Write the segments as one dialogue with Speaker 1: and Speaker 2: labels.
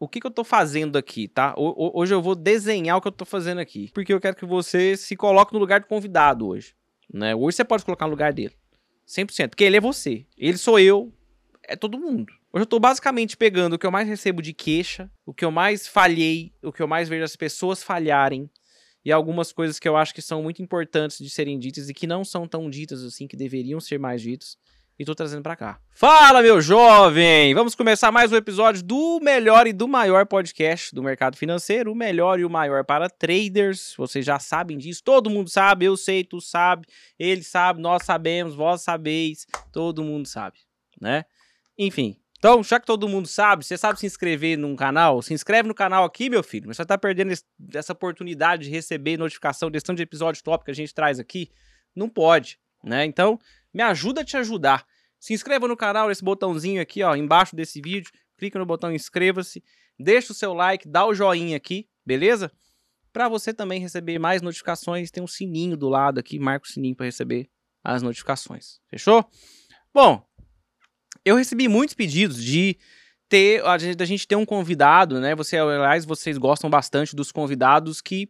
Speaker 1: o que, que eu tô fazendo aqui, tá? Hoje eu vou desenhar o que eu tô fazendo aqui. Porque eu quero que você se coloque no lugar do convidado hoje. Né? Hoje você pode colocar no lugar dele. 100%. Porque ele é você. Ele sou eu. É todo mundo. Hoje eu tô basicamente pegando o que eu mais recebo de queixa, o que eu mais falhei, o que eu mais vejo as pessoas falharem, e algumas coisas que eu acho que são muito importantes de serem ditas e que não são tão ditas assim, que deveriam ser mais ditas e tô trazendo para cá. Fala, meu jovem! Vamos começar mais um episódio do melhor e do maior podcast do mercado financeiro, o melhor e o maior para traders. Vocês já sabem disso, todo mundo sabe, eu sei, tu sabe, ele sabe, nós sabemos, vós sabeis, todo mundo sabe, né? Enfim, então, já que todo mundo sabe, você sabe se inscrever num canal? Se inscreve no canal aqui, meu filho. Mas você tá perdendo essa oportunidade de receber notificação desse tanto de episódio top que a gente traz aqui? Não pode, né? Então, me ajuda a te ajudar. Se inscreva no canal, nesse botãozinho aqui, ó, embaixo desse vídeo. Clica no botão inscreva-se, deixa o seu like, dá o joinha aqui, beleza? Para você também receber mais notificações, tem um sininho do lado aqui, marca o sininho para receber as notificações. Fechou? Bom, eu recebi muitos pedidos de ter a gente, a gente ter um convidado, né? Você, aliás, vocês gostam bastante dos convidados que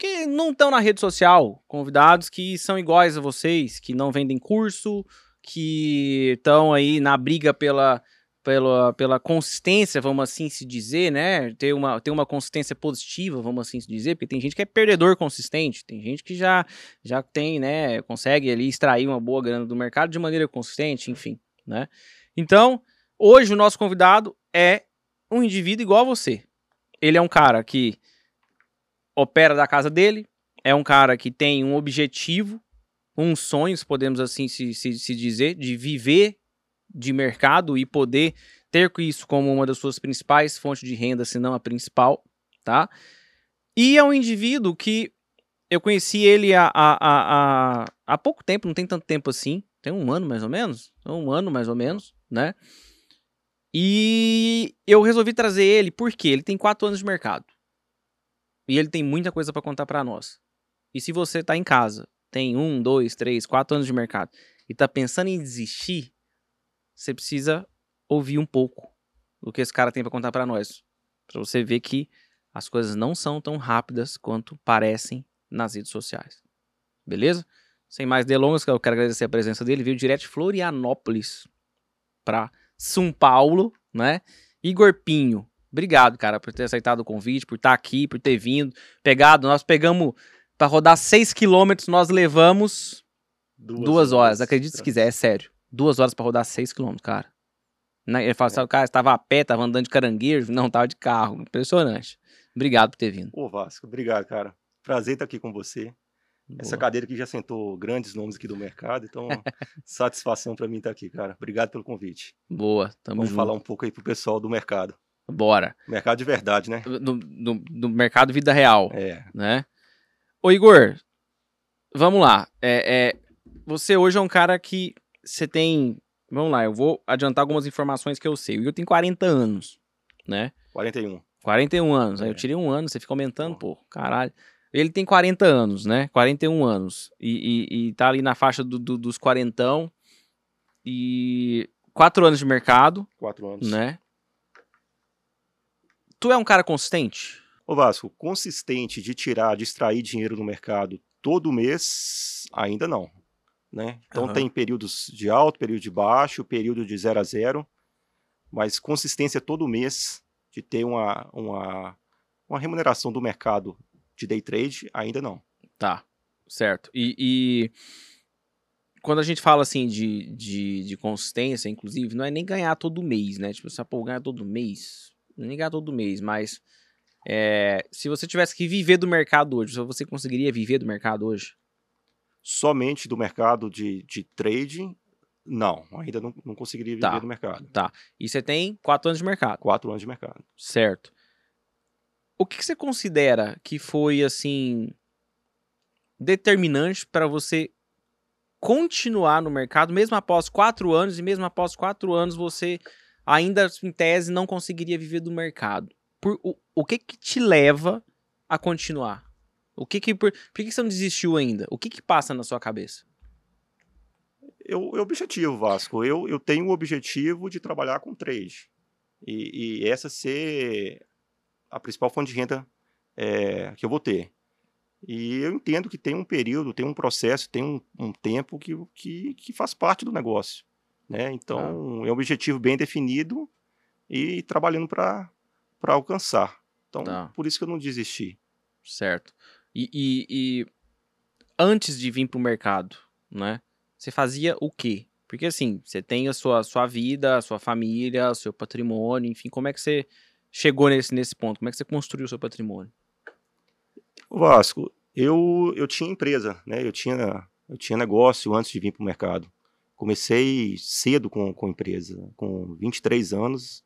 Speaker 1: que não estão na rede social, convidados que são iguais a vocês, que não vendem curso, que estão aí na briga pela, pela, pela consistência, vamos assim se dizer, né? Ter uma, ter uma consistência positiva, vamos assim se dizer, porque tem gente que é perdedor consistente, tem gente que já, já tem, né? Consegue ali extrair uma boa grana do mercado de maneira consistente, enfim, né? Então, hoje o nosso convidado é um indivíduo igual a você. Ele é um cara que opera da casa dele, é um cara que tem um objetivo, um sonho, podemos assim se, se, se dizer, de viver de mercado e poder ter isso como uma das suas principais fontes de renda, se não a principal, tá? E é um indivíduo que eu conheci ele há, há, há, há pouco tempo, não tem tanto tempo assim, tem um ano mais ou menos, um ano mais ou menos, né? E eu resolvi trazer ele porque ele tem quatro anos de mercado. E ele tem muita coisa para contar para nós. E se você tá em casa, tem um, dois, três, quatro anos de mercado e tá pensando em desistir, você precisa ouvir um pouco do que esse cara tem para contar para nós, para você ver que as coisas não são tão rápidas quanto parecem nas redes sociais. Beleza? Sem mais delongas, eu quero agradecer a presença dele. Veio direto de Florianópolis para São Paulo, né? Igor Pinho, Obrigado, cara, por ter aceitado o convite, por estar aqui, por ter vindo, pegado. Nós pegamos para rodar 6 quilômetros, nós levamos duas, duas horas. horas. Acredite se quiser, é sério. Duas horas para rodar 6 quilômetros, cara. Né, ele fala assim, é. o cara estava a pé, estava andando de caranguejo, não, estava de carro. Impressionante. Obrigado por ter vindo.
Speaker 2: Ô, Vasco, obrigado, cara. Prazer estar aqui com você. Boa. Essa cadeira aqui já sentou grandes nomes aqui do mercado, então satisfação para mim estar aqui, cara. Obrigado pelo convite.
Speaker 1: Boa,
Speaker 2: tamo Vamos junto. falar um pouco aí pro pessoal do mercado.
Speaker 1: Bora.
Speaker 2: Mercado de verdade, né?
Speaker 1: Do, do, do mercado vida real.
Speaker 2: É.
Speaker 1: Né? Ô, Igor, vamos lá. É, é, você hoje é um cara que você tem. Vamos lá, eu vou adiantar algumas informações que eu sei. O Igor tem 40 anos, né?
Speaker 2: 41.
Speaker 1: 41 anos. É. Aí eu tirei um ano, você fica aumentando, pô. Caralho. Ele tem 40 anos, né? 41 anos. E, e, e tá ali na faixa do, do, dos quarentão. E quatro anos de mercado.
Speaker 2: Quatro anos.
Speaker 1: Né? Tu é um cara consistente?
Speaker 2: Ô Vasco, consistente de tirar, de extrair dinheiro no mercado todo mês, ainda não. Né? Então uhum. tem períodos de alto, período de baixo, período de zero a zero, mas consistência todo mês de ter uma, uma, uma remuneração do mercado de day trade, ainda não.
Speaker 1: Tá, certo. E, e, quando a gente fala assim de, de, de, consistência, inclusive, não é nem ganhar todo mês, né? Tipo, se pô, ganhar todo mês, nem ganhar todo mês, mas é, se você tivesse que viver do mercado hoje, você conseguiria viver do mercado hoje?
Speaker 2: Somente do mercado de, de trading, não, ainda não, não conseguiria viver
Speaker 1: tá,
Speaker 2: do mercado.
Speaker 1: Tá. E você tem quatro anos de mercado?
Speaker 2: Quatro anos de mercado.
Speaker 1: Certo. O que, que você considera que foi, assim, determinante para você continuar no mercado, mesmo após quatro anos, e mesmo após quatro anos você ainda em tese não conseguiria viver do mercado. Por, o, o que que te leva a continuar? O que que por, por que você não desistiu ainda? O que que passa na sua cabeça?
Speaker 2: Eu, eu objetivo, Vasco. Eu, eu tenho o objetivo de trabalhar com trade. e, e essa ser a principal fonte de renda é, que eu vou ter. E eu entendo que tem um período, tem um processo, tem um, um tempo que, que, que, faz parte do negócio. Né? Então, ah. é um objetivo bem definido e trabalhando para alcançar. Então, tá. por isso que eu não desisti.
Speaker 1: Certo. E, e, e antes de vir para o mercado, né? Você fazia o quê? Porque assim, você tem a sua, sua vida, a sua família, o seu patrimônio, enfim, como é que você chegou nesse, nesse ponto? Como é que você construiu o seu patrimônio?
Speaker 2: Vasco, eu, eu tinha empresa, né? Eu tinha, eu tinha negócio antes de vir para o mercado. Comecei cedo com, com empresa, com 23 anos,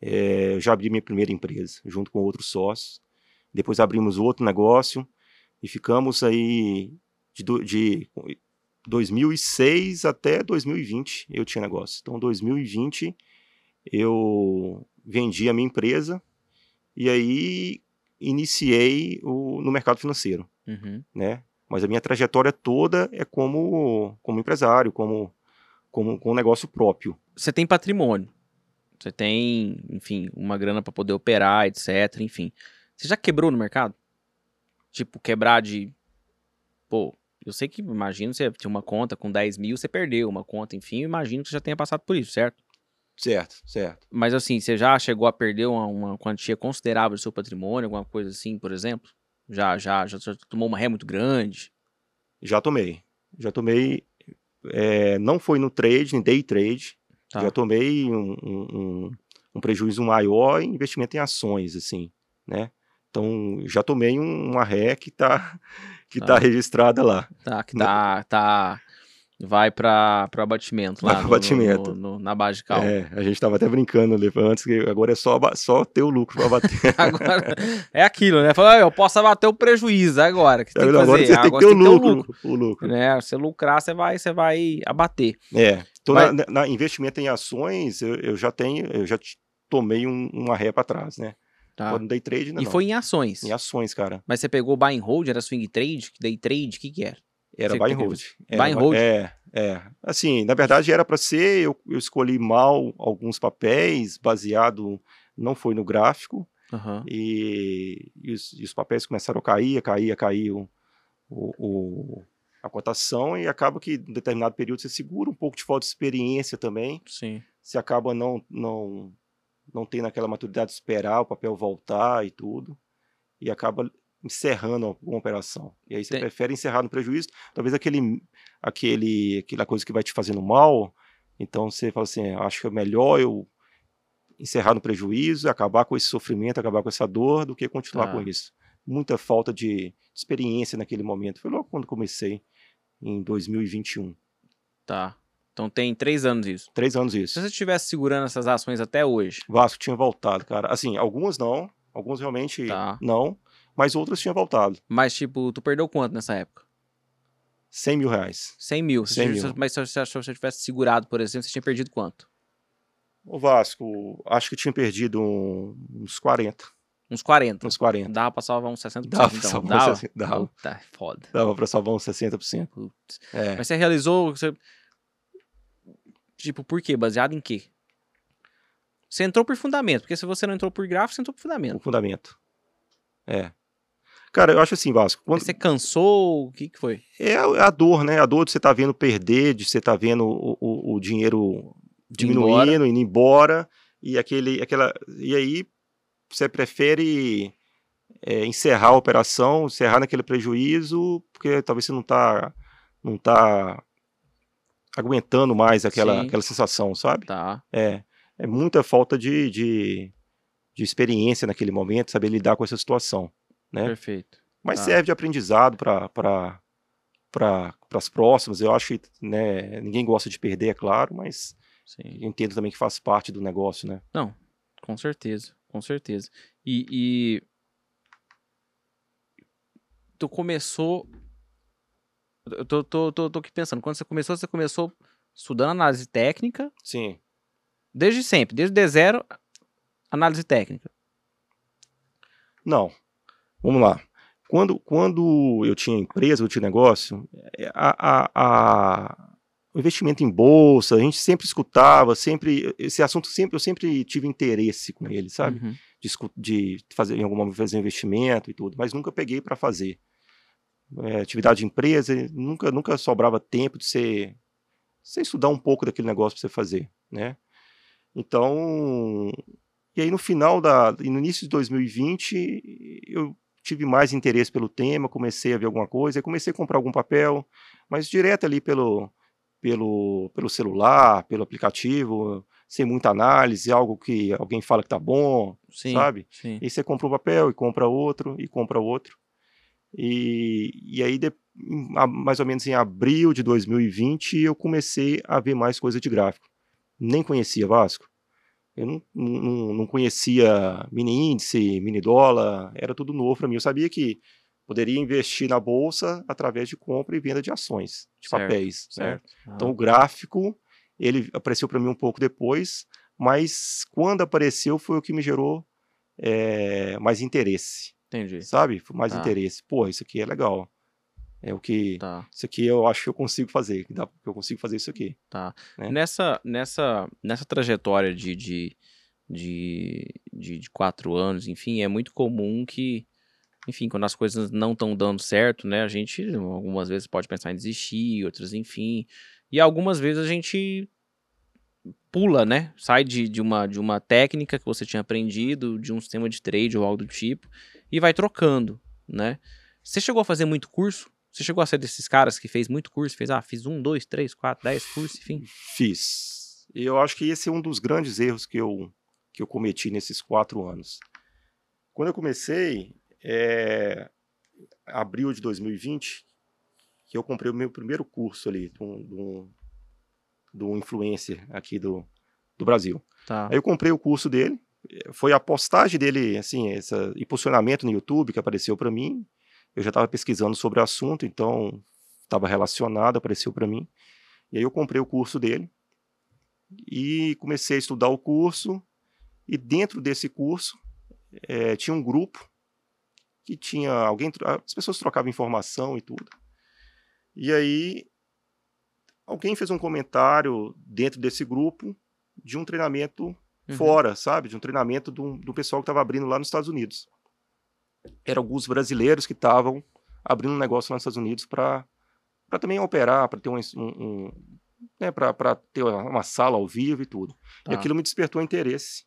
Speaker 2: é, eu já abri minha primeira empresa, junto com outros sócios. Depois abrimos outro negócio e ficamos aí de, de 2006 até 2020 eu tinha negócio. Então, 2020 eu vendi a minha empresa e aí iniciei o, no mercado financeiro, uhum. né? Mas a minha trajetória toda é como, como empresário, como, como com um negócio próprio.
Speaker 1: Você tem patrimônio, você tem, enfim, uma grana para poder operar, etc. Enfim, você já quebrou no mercado? Tipo, quebrar de, pô, eu sei que, imagino, você tinha uma conta com 10 mil, você perdeu uma conta, enfim, imagino que você já tenha passado por isso, certo?
Speaker 2: Certo, certo.
Speaker 1: Mas assim, você já chegou a perder uma, uma quantia considerável do seu patrimônio, alguma coisa assim, por exemplo? Já, já, já, já tomou uma ré muito grande?
Speaker 2: Já tomei. Já tomei. É, não foi no trade, em day trade. Tá. Já tomei um, um, um, prejuízo maior em investimento em ações, assim, né? Então, já tomei uma ré que tá, que tá. tá registrada lá.
Speaker 1: Tá, que tá, tá vai para o abatimento lá. No, abatimento. No, no, na base de cal.
Speaker 2: É, a gente estava até brincando ali antes, que agora é só, só ter o lucro para abater.
Speaker 1: agora é aquilo, né? Falar, eu posso abater o prejuízo agora. Que tem que
Speaker 2: agora
Speaker 1: fazer.
Speaker 2: você tem que ter o lucro, o lucro. O lucro.
Speaker 1: Né? Se lucrar, você vai, você vai abater.
Speaker 2: É. Então, vai... na, na, investimento em ações, eu, eu, já tenho, eu já tomei um, uma ré para trás, né? Tá. Quando day trade,
Speaker 1: E não. foi em ações?
Speaker 2: Em ações, cara.
Speaker 1: Mas você pegou buy and hold, era swing trade? Day trade, o que que era?
Speaker 2: Era buy and hold.
Speaker 1: Buy and hold?
Speaker 2: É, é. Assim, na verdade era para ser, eu, eu, escolhi mal alguns papéis, baseado, não foi no gráfico, uhum. e, e, os, e, os, papéis começaram a cair, a cair, a cair o, o, o, a cotação, e acaba que em determinado período você segura um pouco de falta de experiência também.
Speaker 1: Sim.
Speaker 2: Você acaba não, não, não tendo aquela maturidade de esperar o papel voltar e tudo, e acaba encerrando alguma operação. E aí você Tem. prefere encerrar no prejuízo, talvez aquele, aquele, aquela coisa que vai te fazendo mal, então você fala assim, acho que é melhor eu encerrar no prejuízo, acabar com esse sofrimento, acabar com essa dor, do que continuar tá. com isso. Muita falta de experiência naquele momento. Foi logo quando comecei, em 2021.
Speaker 1: Tá. Então tem três anos isso.
Speaker 2: Três anos isso.
Speaker 1: Se você estivesse segurando essas ações até hoje.
Speaker 2: Vasco tinha voltado, cara. Assim, algumas não, alguns realmente tá. não mas outras tinham voltado.
Speaker 1: Mas, tipo, tu perdeu quanto nessa época?
Speaker 2: 100 mil reais.
Speaker 1: 100 mil.
Speaker 2: 100
Speaker 1: mil. Mas se você tivesse segurado, por exemplo, você tinha perdido quanto?
Speaker 2: O Vasco, acho que tinha perdido uns 40.
Speaker 1: Uns 40?
Speaker 2: Uns 40.
Speaker 1: Dava pra salvar uns 60%,
Speaker 2: dava
Speaker 1: então.
Speaker 2: Salvar dava? 60, dava.
Speaker 1: Puta, é foda.
Speaker 2: Dava pra salvar uns 60%. Putz.
Speaker 1: É. Mas você realizou... Você... Tipo, por quê? Baseado em quê? Você entrou por fundamento, porque se você não entrou por gráfico, você entrou por fundamento. Por
Speaker 2: fundamento. É. Cara, eu acho assim, Vasco.
Speaker 1: Quando... Você cansou? O que, que foi?
Speaker 2: É a dor, né? A dor de você estar tá vendo perder, de você estar tá vendo o, o, o, dinheiro diminuindo, embora. indo embora. E, aquele, aquela, e aí você prefere é, encerrar a operação, encerrar naquele prejuízo, porque talvez você não está não tá aguentando mais aquela, aquela sensação, sabe?
Speaker 1: Tá.
Speaker 2: É, é muita falta de, de, de experiência naquele momento, saber lidar com essa situação né?
Speaker 1: Perfeito.
Speaker 2: Mas ah. serve de aprendizado para para as próximas. Eu acho que né, ninguém gosta de perder, é claro, mas Sim. entendo também que faz parte do negócio, né?
Speaker 1: Não, com certeza, com certeza. E, e tu começou. Eu tô, tô, tô, tô aqui pensando, quando você começou, você começou estudando análise técnica.
Speaker 2: Sim.
Speaker 1: Desde sempre, desde o D0, análise técnica.
Speaker 2: Não. Vamos lá. Quando, quando eu tinha empresa, eu tinha negócio, é, a, a, a, o investimento em bolsa, a gente sempre escutava, sempre esse assunto sempre eu sempre tive interesse com ele, sabe?
Speaker 1: Uhum.
Speaker 2: De, de, fazer em alguma fazer investimento e tudo, mas nunca peguei para fazer. É, atividade de empresa, nunca nunca sobrava tempo de você, você estudar um pouco daquele negócio para você fazer, né? Então, e aí no final da, no início de 2020, eu tive mais interesse pelo tema, comecei a ver alguma coisa, comecei a comprar algum papel, mas direto ali pelo pelo, pelo celular, pelo aplicativo, sem muita análise, algo que alguém fala que tá bom, sim, sabe? Sim. E você compra um papel e compra outro e compra outro. E, e aí, de, mais ou menos em abril de 2020, eu comecei a ver mais coisa de gráfico. Nem conhecia Vasco. Eu não, não, não conhecia mini índice, mini dólar, era tudo novo para mim. Eu sabia que poderia investir na bolsa através de compra e venda de ações, de certo, papéis. Né? Certo. Né? Então o gráfico ele apareceu para mim um pouco depois, mas quando apareceu foi o que me gerou é, mais interesse.
Speaker 1: Entendi.
Speaker 2: Sabe? Mais tá. interesse. Pô, isso aqui é legal. É o que. Tá. Isso aqui eu acho que eu consigo fazer. Que, dá, que eu consigo fazer isso aqui.
Speaker 1: Tá. Né? Nessa, nessa, nessa trajetória de, de, de, de, de quatro anos, enfim, é muito comum que enfim, quando as coisas não estão dando certo, né, a gente algumas vezes pode pensar em desistir, outras, enfim. E algumas vezes a gente pula, né? Sai de, de, uma, de uma técnica que você tinha aprendido, de um sistema de trade ou algo do tipo, e vai trocando, né? Você chegou a fazer muito curso? Você chegou a ser desses caras que fez muito curso? Fez, ah, fiz um, dois, três, quatro, dez cursos, enfim?
Speaker 2: Fiz. E eu acho que esse é um dos grandes erros que eu, que eu cometi nesses quatro anos. Quando eu comecei, é, abril de 2020, que eu comprei o meu primeiro curso ali do, do, do influencer aqui do, do Brasil. Tá. Aí eu comprei o curso dele, foi a postagem dele, assim, esse impulsionamento no YouTube que apareceu para mim. Eu já estava pesquisando sobre o assunto, então estava relacionado, apareceu para mim. E aí eu comprei o curso dele e comecei a estudar o curso. E dentro desse curso é, tinha um grupo que tinha alguém, as pessoas trocavam informação e tudo. E aí alguém fez um comentário dentro desse grupo de um treinamento uhum. fora, sabe? De um treinamento do, do pessoal que estava abrindo lá nos Estados Unidos. Eram alguns brasileiros que estavam abrindo um negócio lá nos Estados Unidos para também operar, para ter um, um, um né, para ter uma sala ao vivo e tudo. Tá. E aquilo me despertou interesse.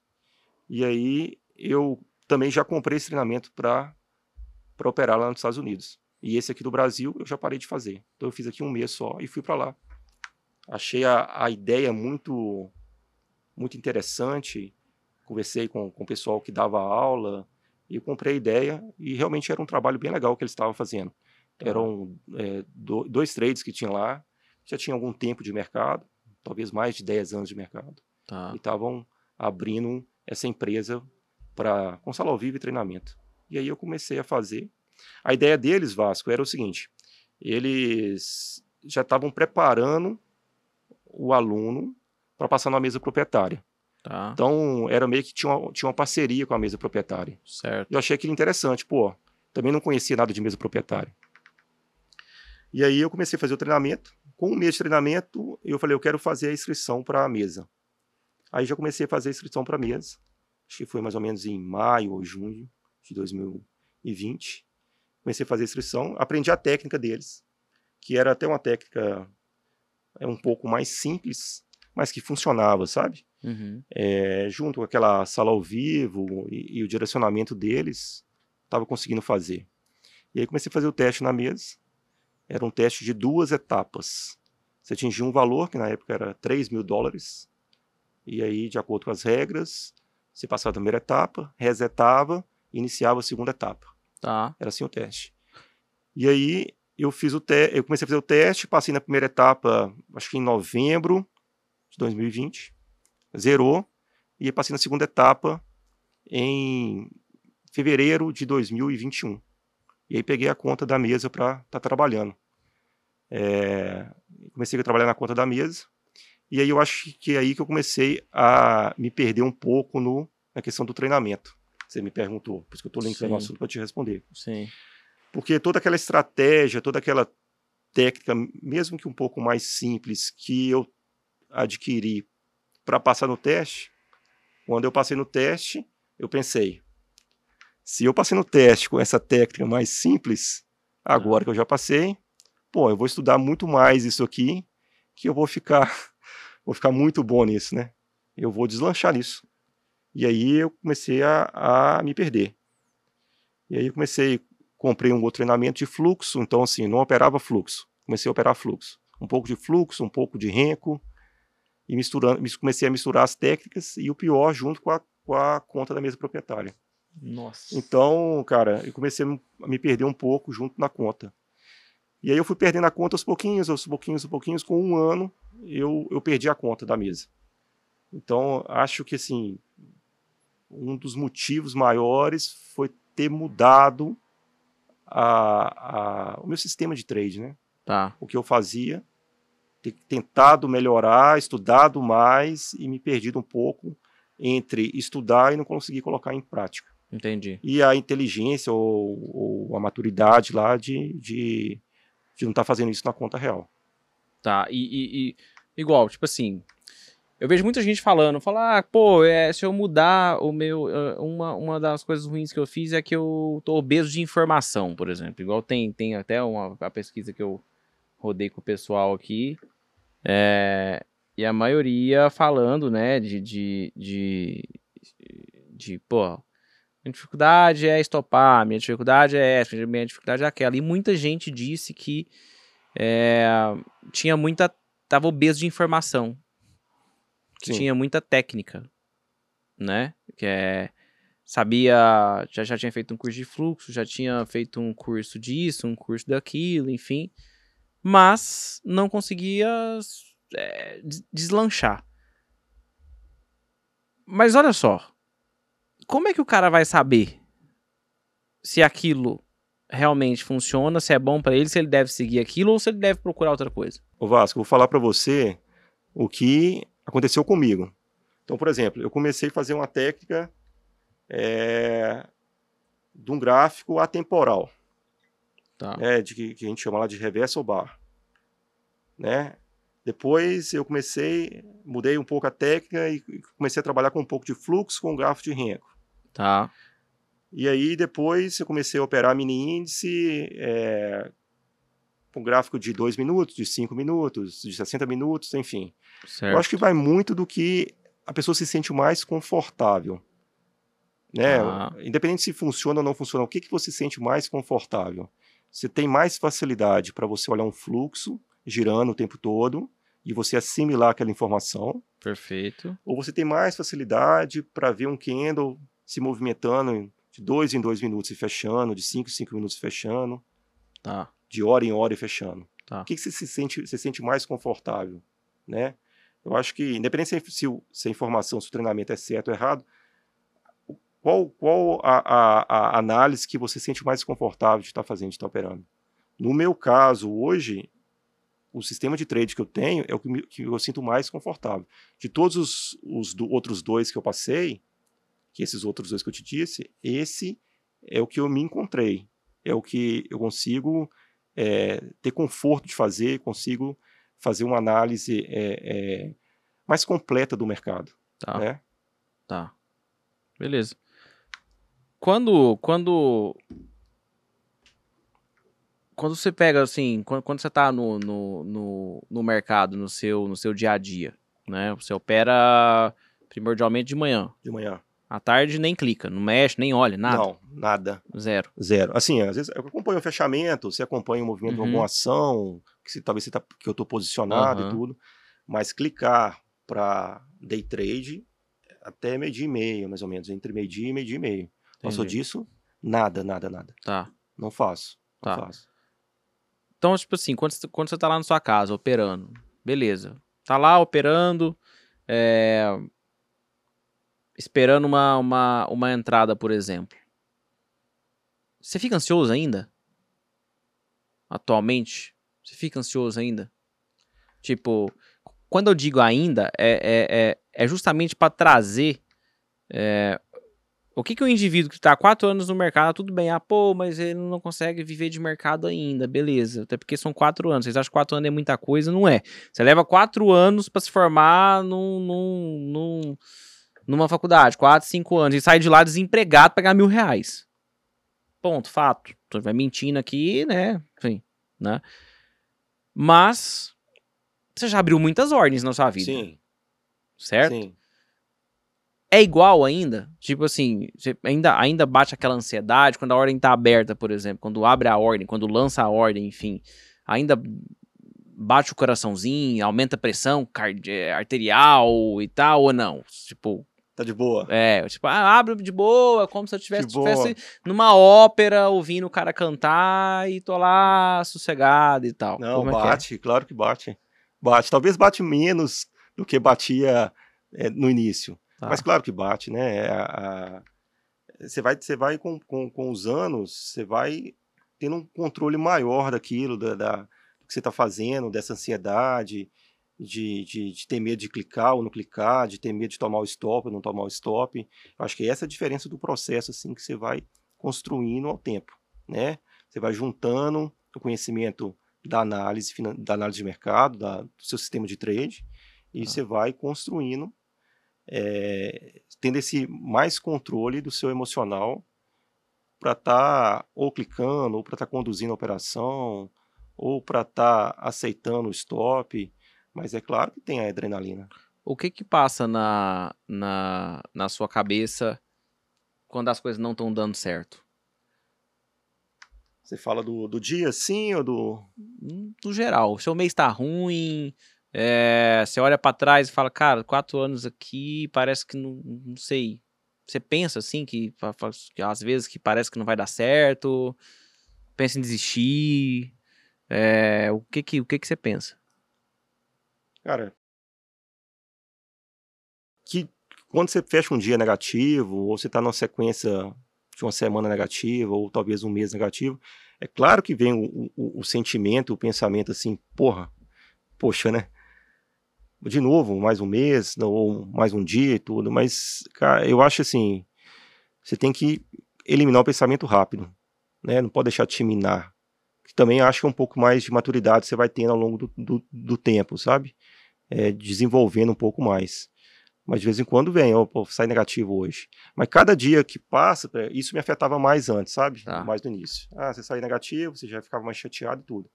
Speaker 2: E aí eu também já comprei esse treinamento para para operar lá nos Estados Unidos. E esse aqui do Brasil eu já parei de fazer. Então eu fiz aqui um mês só e fui para lá. Achei a, a ideia muito muito interessante. Conversei com, com o pessoal que dava aula e comprei a ideia e realmente era um trabalho bem legal que eles estavam fazendo. Tá. Eram é, do, dois trades que tinham lá, já tinham algum tempo de mercado, talvez mais de 10 anos de mercado. Tá. E estavam abrindo essa empresa para com sala ao vivo e treinamento. E aí eu comecei a fazer. A ideia deles, Vasco, era o seguinte: eles já estavam preparando o aluno para passar na mesa proprietária. Tá. Então, era meio que tinha uma, tinha uma parceria com a mesa proprietária.
Speaker 1: Certo.
Speaker 2: Eu achei aquilo interessante. Pô, também não conhecia nada de mesa proprietária. E aí eu comecei a fazer o treinamento. Com um mês de treinamento, eu falei, eu quero fazer a inscrição para a mesa. Aí já comecei a fazer a inscrição para a mesa. Acho que foi mais ou menos em maio ou junho de 2020. Comecei a fazer inscrição, aprendi a técnica deles, que era até uma técnica é um pouco mais simples, mas que funcionava, sabe? Uhum. É, junto com aquela sala ao vivo e, e o direcionamento deles, estava conseguindo fazer. E aí comecei a fazer o teste na mesa. Era um teste de duas etapas. Você atingia um valor, que na época era 3 mil dólares. E aí, de acordo com as regras, você passava a primeira etapa, resetava iniciava a segunda etapa.
Speaker 1: Tá.
Speaker 2: Era assim o teste. E aí eu fiz o teste, eu comecei a fazer o teste, passei na primeira etapa, acho que em novembro de 2020, zerou, e passei na segunda etapa em fevereiro de 2021. E aí peguei a conta da mesa para estar tá trabalhando. É, comecei a trabalhar na conta da mesa, e aí eu acho que é aí que eu comecei a me perder um pouco no, na questão do treinamento. Você me perguntou, por isso que eu estou linkando o assunto para te responder.
Speaker 1: Sim.
Speaker 2: Porque toda aquela estratégia, toda aquela técnica, mesmo que um pouco mais simples, que eu adquiri para passar no teste, quando eu passei no teste, eu pensei, se eu passei no teste com essa técnica mais simples, agora que eu já passei, pô, eu vou estudar muito mais isso aqui, que eu vou ficar, vou ficar muito bom nisso, né? Eu vou deslanchar nisso. E aí eu comecei a, a me perder. E aí eu comecei, comprei um outro treinamento de fluxo, então assim, não operava fluxo. Comecei a operar fluxo. Um pouco de fluxo, um pouco de renco, e misturando, comecei a misturar as técnicas e o pior junto com a, com a conta da mesa proprietária.
Speaker 1: Nossa.
Speaker 2: Então, cara, eu comecei a me perder um pouco junto na conta. E aí eu fui perdendo a conta aos pouquinhos, aos pouquinhos, aos pouquinhos. Com um ano, eu, eu perdi a conta da mesa. Então, acho que, assim, um dos motivos maiores foi ter mudado a, a, o meu sistema de trade, né?
Speaker 1: Tá.
Speaker 2: O que eu fazia, ter tentado melhorar, estudado mais e me perdido um pouco entre estudar e não conseguir colocar em prática.
Speaker 1: Entendi.
Speaker 2: E a inteligência ou, ou a maturidade lá de, de, de não estar tá fazendo isso na conta real.
Speaker 1: Tá, e, e, e, igual, tipo assim, eu vejo muita gente falando, falar, ah, pô, é, se eu mudar o meu, uma, uma das coisas ruins que eu fiz é que eu tô obeso de informação, por exemplo. Igual tem, tem até uma a pesquisa que eu rodei com o pessoal aqui, é, e a maioria falando, né, de, de, de, de, pô, minha dificuldade é estopar, minha dificuldade é essa, minha dificuldade é aquela. E muita gente disse que é, tinha muita, tava obeso de informação, que Sim. tinha muita técnica, né, que é, sabia, já, já tinha feito um curso de fluxo, já tinha feito um curso disso, um curso daquilo, enfim, mas não conseguia é, deslanchar. Mas olha só, como é que o cara vai saber se aquilo realmente funciona, se é bom para ele, se ele deve seguir aquilo ou se ele deve procurar outra coisa?
Speaker 2: O Vasco, vou falar para você o que aconteceu comigo. Então, por exemplo, eu comecei a fazer uma técnica é, de um gráfico atemporal
Speaker 1: tá.
Speaker 2: né, de que, que, a gente chama lá de reversal bar, né? Depois eu comecei, mudei um pouco a técnica e comecei a trabalhar com um pouco de fluxo com grafo de renco.
Speaker 1: Tá.
Speaker 2: E aí depois eu comecei a operar mini índice é, com gráfico de 2 minutos, de 5 minutos, de 60 minutos, enfim.
Speaker 1: Certo.
Speaker 2: Eu acho que vai muito do que a pessoa se sente mais confortável. Né? Ah. Independente se funciona ou não funciona, o que, que você se sente mais confortável? Você tem mais facilidade para você olhar um fluxo girando o tempo todo e você assimilar aquela informação.
Speaker 1: Perfeito.
Speaker 2: Ou você tem mais facilidade para ver um candle se movimentando de dois em dois minutos e fechando, de cinco em cinco minutos e fechando.
Speaker 1: Tá.
Speaker 2: De hora em hora e fechando.
Speaker 1: Tá.
Speaker 2: O que, que você se sente, se sente mais confortável, né? Eu acho que, independente se, se, se a informação, se o treinamento é certo ou errado, qual, qual a, a, a, análise que você sente mais confortável de estar tá fazendo, de estar tá operando? No meu caso, hoje, o sistema de trade que eu tenho é o que, me, que eu sinto mais confortável. De todos os, os do, outros dois que eu passei, que esses outros dois que eu te disse, esse é o que eu me encontrei. É o que eu consigo é, ter conforto de fazer, consigo fazer uma análise é, é, mais completa do mercado.
Speaker 1: Tá.
Speaker 2: Né?
Speaker 1: Tá. Beleza. Quando, quando, quando você pega assim, quando, quando você está no, no, no, no, mercado, no seu, no seu dia a dia, né? Você opera primordialmente de manhã.
Speaker 2: De manhã.
Speaker 1: À tarde nem clica, não mexe, nem olha, nada.
Speaker 2: Não, nada.
Speaker 1: Zero.
Speaker 2: Zero. Assim, às vezes eu acompanho o fechamento, você acompanha o movimento uhum. de alguma ação, que se, talvez você tá, que eu estou posicionado uhum. e tudo, mas clicar para day trade até meio-dia e meio, mais ou menos, entre meio-dia e meio-dia e meio. Passou disso, nada, nada, nada.
Speaker 1: Tá.
Speaker 2: Não faço. Não
Speaker 1: tá.
Speaker 2: faço.
Speaker 1: Então, tipo assim, quando você, quando você tá lá na sua casa operando, beleza. Tá lá operando, é... esperando uma, uma, uma entrada, por exemplo. Você fica ansioso ainda? Atualmente? Você fica ansioso ainda? Tipo, quando eu digo ainda, é, é, é, é justamente para trazer é, O que, que o indivíduo que está há quatro anos no mercado, tudo bem, ah, pô, mas ele não consegue viver de mercado ainda, beleza. Até porque são quatro anos. Vocês acham que quatro anos é muita coisa? Não é. Você leva quatro anos para se formar num, num, num, numa faculdade, quatro, cinco anos, e sai de lá desempregado para ganhar mil reais. Ponto, fato. Você vai mentindo aqui, né? Enfim, né? Mas você já abriu muitas ordens na sua vida.
Speaker 2: Sim.
Speaker 1: Certo? Sim é igual ainda? Tipo assim, ainda, ainda bate aquela ansiedade quando a ordem tá aberta, por exemplo, quando abre a ordem, quando lança a ordem, enfim, ainda bate o coraçãozinho, aumenta a pressão arterial e tal, ou não? Tipo.
Speaker 2: Tá de boa.
Speaker 1: É, tipo, ah, abre de boa, como se eu tivesse, tivesse numa ópera ouvindo o cara cantar e tô lá sossegado e tal.
Speaker 2: Não, como bate, é é? claro que bate. Bate. Talvez bate menos do que batia é, no início. Tá. Mas claro que bate, né? É, a, a, você vai, você vai com, com, com os anos, você vai tendo um controle maior daquilo, da, da do que você está fazendo, dessa ansiedade, de, de, de, ter medo de clicar ou não clicar, de ter medo de tomar o stop ou não tomar o stop. Eu acho que essa é a diferença do processo assim que você vai construindo ao tempo, né? Você vai juntando o conhecimento da análise, da análise de mercado, da, do seu sistema de trade, e ah. você vai construindo é, tendo esse mais controle do seu emocional para estar tá ou clicando, ou para estar tá conduzindo a operação, ou para estar tá aceitando o stop. Mas é claro que tem a adrenalina.
Speaker 1: O que que passa na, na, na sua cabeça quando as coisas não estão dando certo?
Speaker 2: Você fala do, do dia sim ou do.
Speaker 1: Do geral. O seu mês está ruim, é, você olha para trás e fala, cara, quatro anos aqui, parece que não, não sei. Você pensa assim que, que, às vezes que parece que não vai dar certo, pensa em desistir. É, o que que o que que você pensa?
Speaker 2: Cara, que quando você fecha um dia negativo ou você está numa sequência de uma semana negativa ou talvez um mês negativo, é claro que vem o, o, o sentimento, o pensamento assim, porra, poxa, né? De novo, mais um mês, ou mais um dia e tudo, mas, cara, eu acho assim, você tem que eliminar o pensamento rápido, né? Não pode deixar te minar. Também acho que é um pouco mais de maturidade você vai tendo ao longo do, do, do tempo, sabe? É, desenvolvendo um pouco mais. Mas de vez em quando vem, ó, pô, sai negativo hoje. Mas cada dia que passa, é, isso me afetava mais antes, sabe? Tá. Mais no início. Ah, você sai negativo, você já ficava mais chateado e tudo.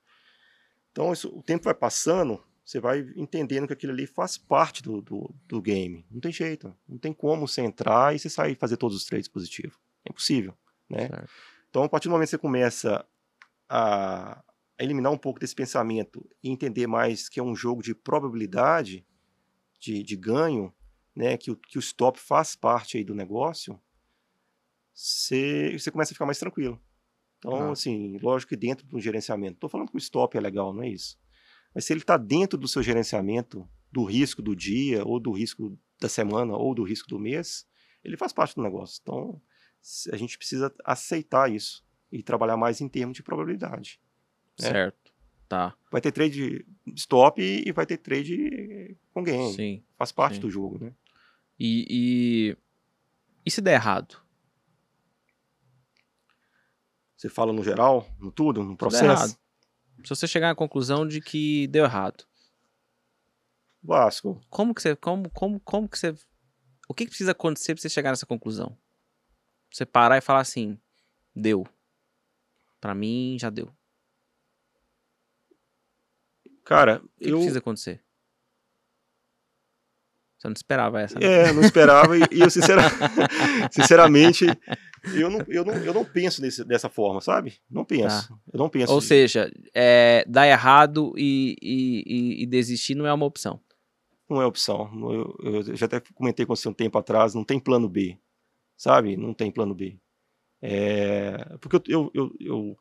Speaker 2: Então, isso, o tempo vai passando, você vai entendendo que aquilo ali faz parte do, do, do, game. Não tem jeito. Não tem como você entrar e você sair e fazer todos os trades positivos. É impossível. Né? Então, a partir do momento que você começa a, a eliminar um pouco desse pensamento e entender mais que é um jogo de probabilidade de, de ganho, né, que, o, que o stop faz parte aí do negócio, você, você começa a ficar mais tranquilo. Então, ah. assim, lógico que dentro do gerenciamento. Estou falando que o stop é legal, não é isso. Mas se ele está dentro do seu gerenciamento do risco do dia, ou do risco da semana, ou do risco do mês, ele faz parte do negócio. Então, a gente precisa aceitar isso e trabalhar mais em termos de probabilidade.
Speaker 1: Né? Certo. Tá.
Speaker 2: Vai ter trade stop e vai ter trade com gain.
Speaker 1: Sim.
Speaker 2: Faz parte
Speaker 1: sim.
Speaker 2: do jogo, né?
Speaker 1: E, e, e se der errado?
Speaker 2: Você fala no geral, no tudo, no processo?
Speaker 1: Se você chegar à conclusão de que deu errado.
Speaker 2: Vasco.
Speaker 1: Como que você. Como, como, como que você. O que, que precisa acontecer pra você chegar nessa conclusão? Você parar e falar assim, deu. Pra mim, já deu.
Speaker 2: Cara,
Speaker 1: o que,
Speaker 2: eu...
Speaker 1: que precisa acontecer? Você não esperava essa,
Speaker 2: né? É, não esperava e, e eu sinceramente eu não, eu não, eu não penso desse, dessa forma, sabe? Não penso. Tá. Eu não penso.
Speaker 1: Ou seja, é, dar errado e, e, e, desistir não é uma opção.
Speaker 2: Não é opção. Eu, eu, já até comentei com você um tempo atrás, não tem plano B, sabe? Não tem plano B. É, porque eu, eu, eu, eu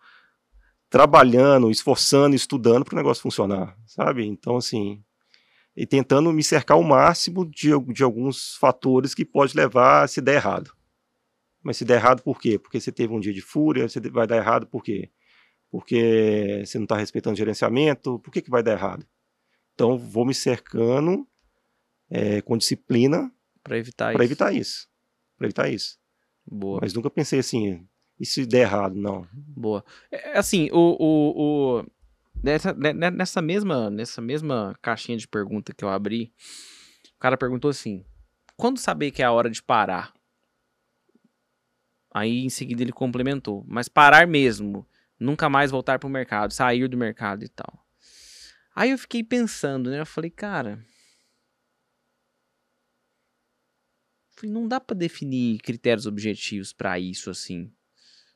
Speaker 2: trabalhando, esforçando, estudando para o negócio funcionar, sabe? Então, assim, e tentando me cercar o máximo de, de alguns fatores que pode levar a se der errado. Mas se der errado, por quê? Porque você teve um dia de fúria, você vai dar errado por quê? Porque você não está respeitando o gerenciamento, por que, que vai dar errado? Então, vou me cercando é, com disciplina
Speaker 1: para evitar,
Speaker 2: isso. evitar isso. Para evitar isso.
Speaker 1: Boa.
Speaker 2: Mas nunca pensei assim, e se der errado, não.
Speaker 1: Boa. É, assim, o, o, o nessa, né, né, nessa, mesma, nessa mesma caixinha de pergunta que eu abri, o cara perguntou assim: quando saber que é a hora de parar? Aí em seguida ele complementou, mas parar mesmo, nunca mais voltar pro mercado, sair do mercado e tal. Aí eu fiquei pensando, né? Eu falei, cara, não dá para definir critérios objetivos para isso assim.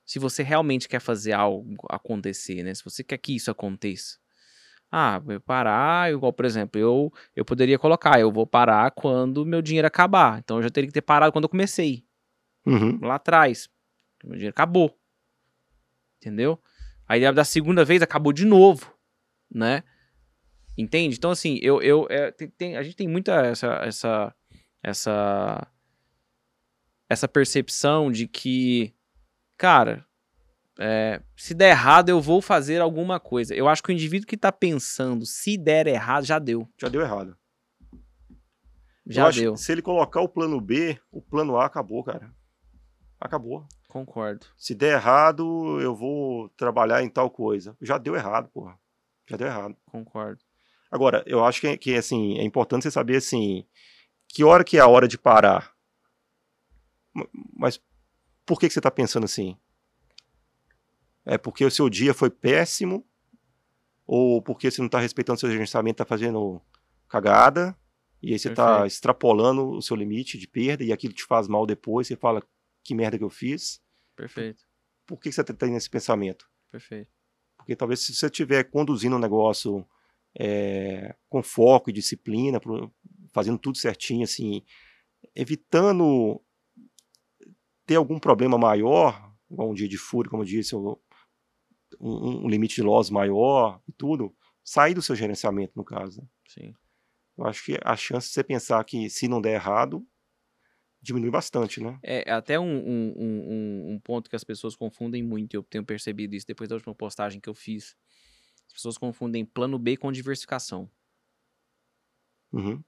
Speaker 1: Se você realmente quer fazer algo acontecer, né? Se você quer que isso aconteça. Ah, eu parar, igual, por exemplo, eu, eu poderia colocar, eu vou parar quando meu dinheiro acabar. Então eu já teria que ter parado quando eu comecei.
Speaker 2: Uhum.
Speaker 1: Lá atrás. Meu dinheiro acabou. Entendeu? Aí da segunda vez acabou de novo, né? Entende? Então, assim, eu, eu é, tem, tem, a gente tem muita essa, essa, essa, essa percepção de que, cara, é, se der errado, eu vou fazer alguma coisa. Eu acho que o indivíduo que tá pensando, se der errado, já deu.
Speaker 2: Já deu errado.
Speaker 1: Já deu.
Speaker 2: se ele colocar o plano B, o plano A acabou, cara. Acabou.
Speaker 1: Concordo.
Speaker 2: Se der errado, eu vou trabalhar em tal coisa. Já deu errado, porra. Já deu errado.
Speaker 1: Concordo.
Speaker 2: Agora, eu acho que, que assim, é importante você saber assim, que hora que é a hora de parar. Mas por que, que você está pensando assim? É porque o seu dia foi péssimo? Ou porque você não está respeitando seu gerenciamento, está fazendo cagada? E aí você está extrapolando o seu limite de perda e aquilo te faz mal depois, você fala, que merda que eu fiz.
Speaker 1: Perfeito.
Speaker 2: Por que você está tendo esse pensamento?
Speaker 1: Perfeito.
Speaker 2: Porque talvez se você estiver conduzindo um negócio é, com foco e disciplina, fazendo tudo certinho, assim, evitando ter algum problema maior, igual um dia de fúria, como eu disse, um, um limite de loss maior e tudo, sair do seu gerenciamento, no caso. Né?
Speaker 1: Sim.
Speaker 2: Eu acho que a chance de você pensar que se não der errado, diminui bastante, né?
Speaker 1: É até um, um, um, um ponto que as pessoas confundem muito, eu tenho percebido isso depois da última postagem que eu fiz. As pessoas confundem plano B com diversificação.
Speaker 2: Uhum.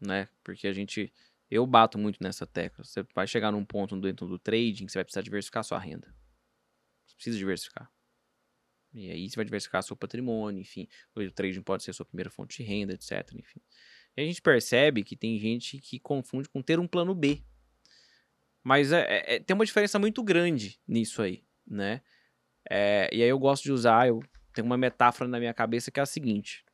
Speaker 1: Né? Porque a gente. Eu bato muito nessa tecla. Você vai chegar num ponto dentro do trading que você vai precisar diversificar sua renda. Você precisa diversificar. E aí você vai diversificar seu patrimônio, enfim. O trading pode ser a sua primeira fonte de renda, etc. Enfim. E a gente percebe que tem gente que confunde com ter um plano B. Mas é, é, é tem uma diferença muito grande nisso aí, né? É, e aí eu gosto de usar, eu tenho uma metáfora na minha cabeça que é a seguinte.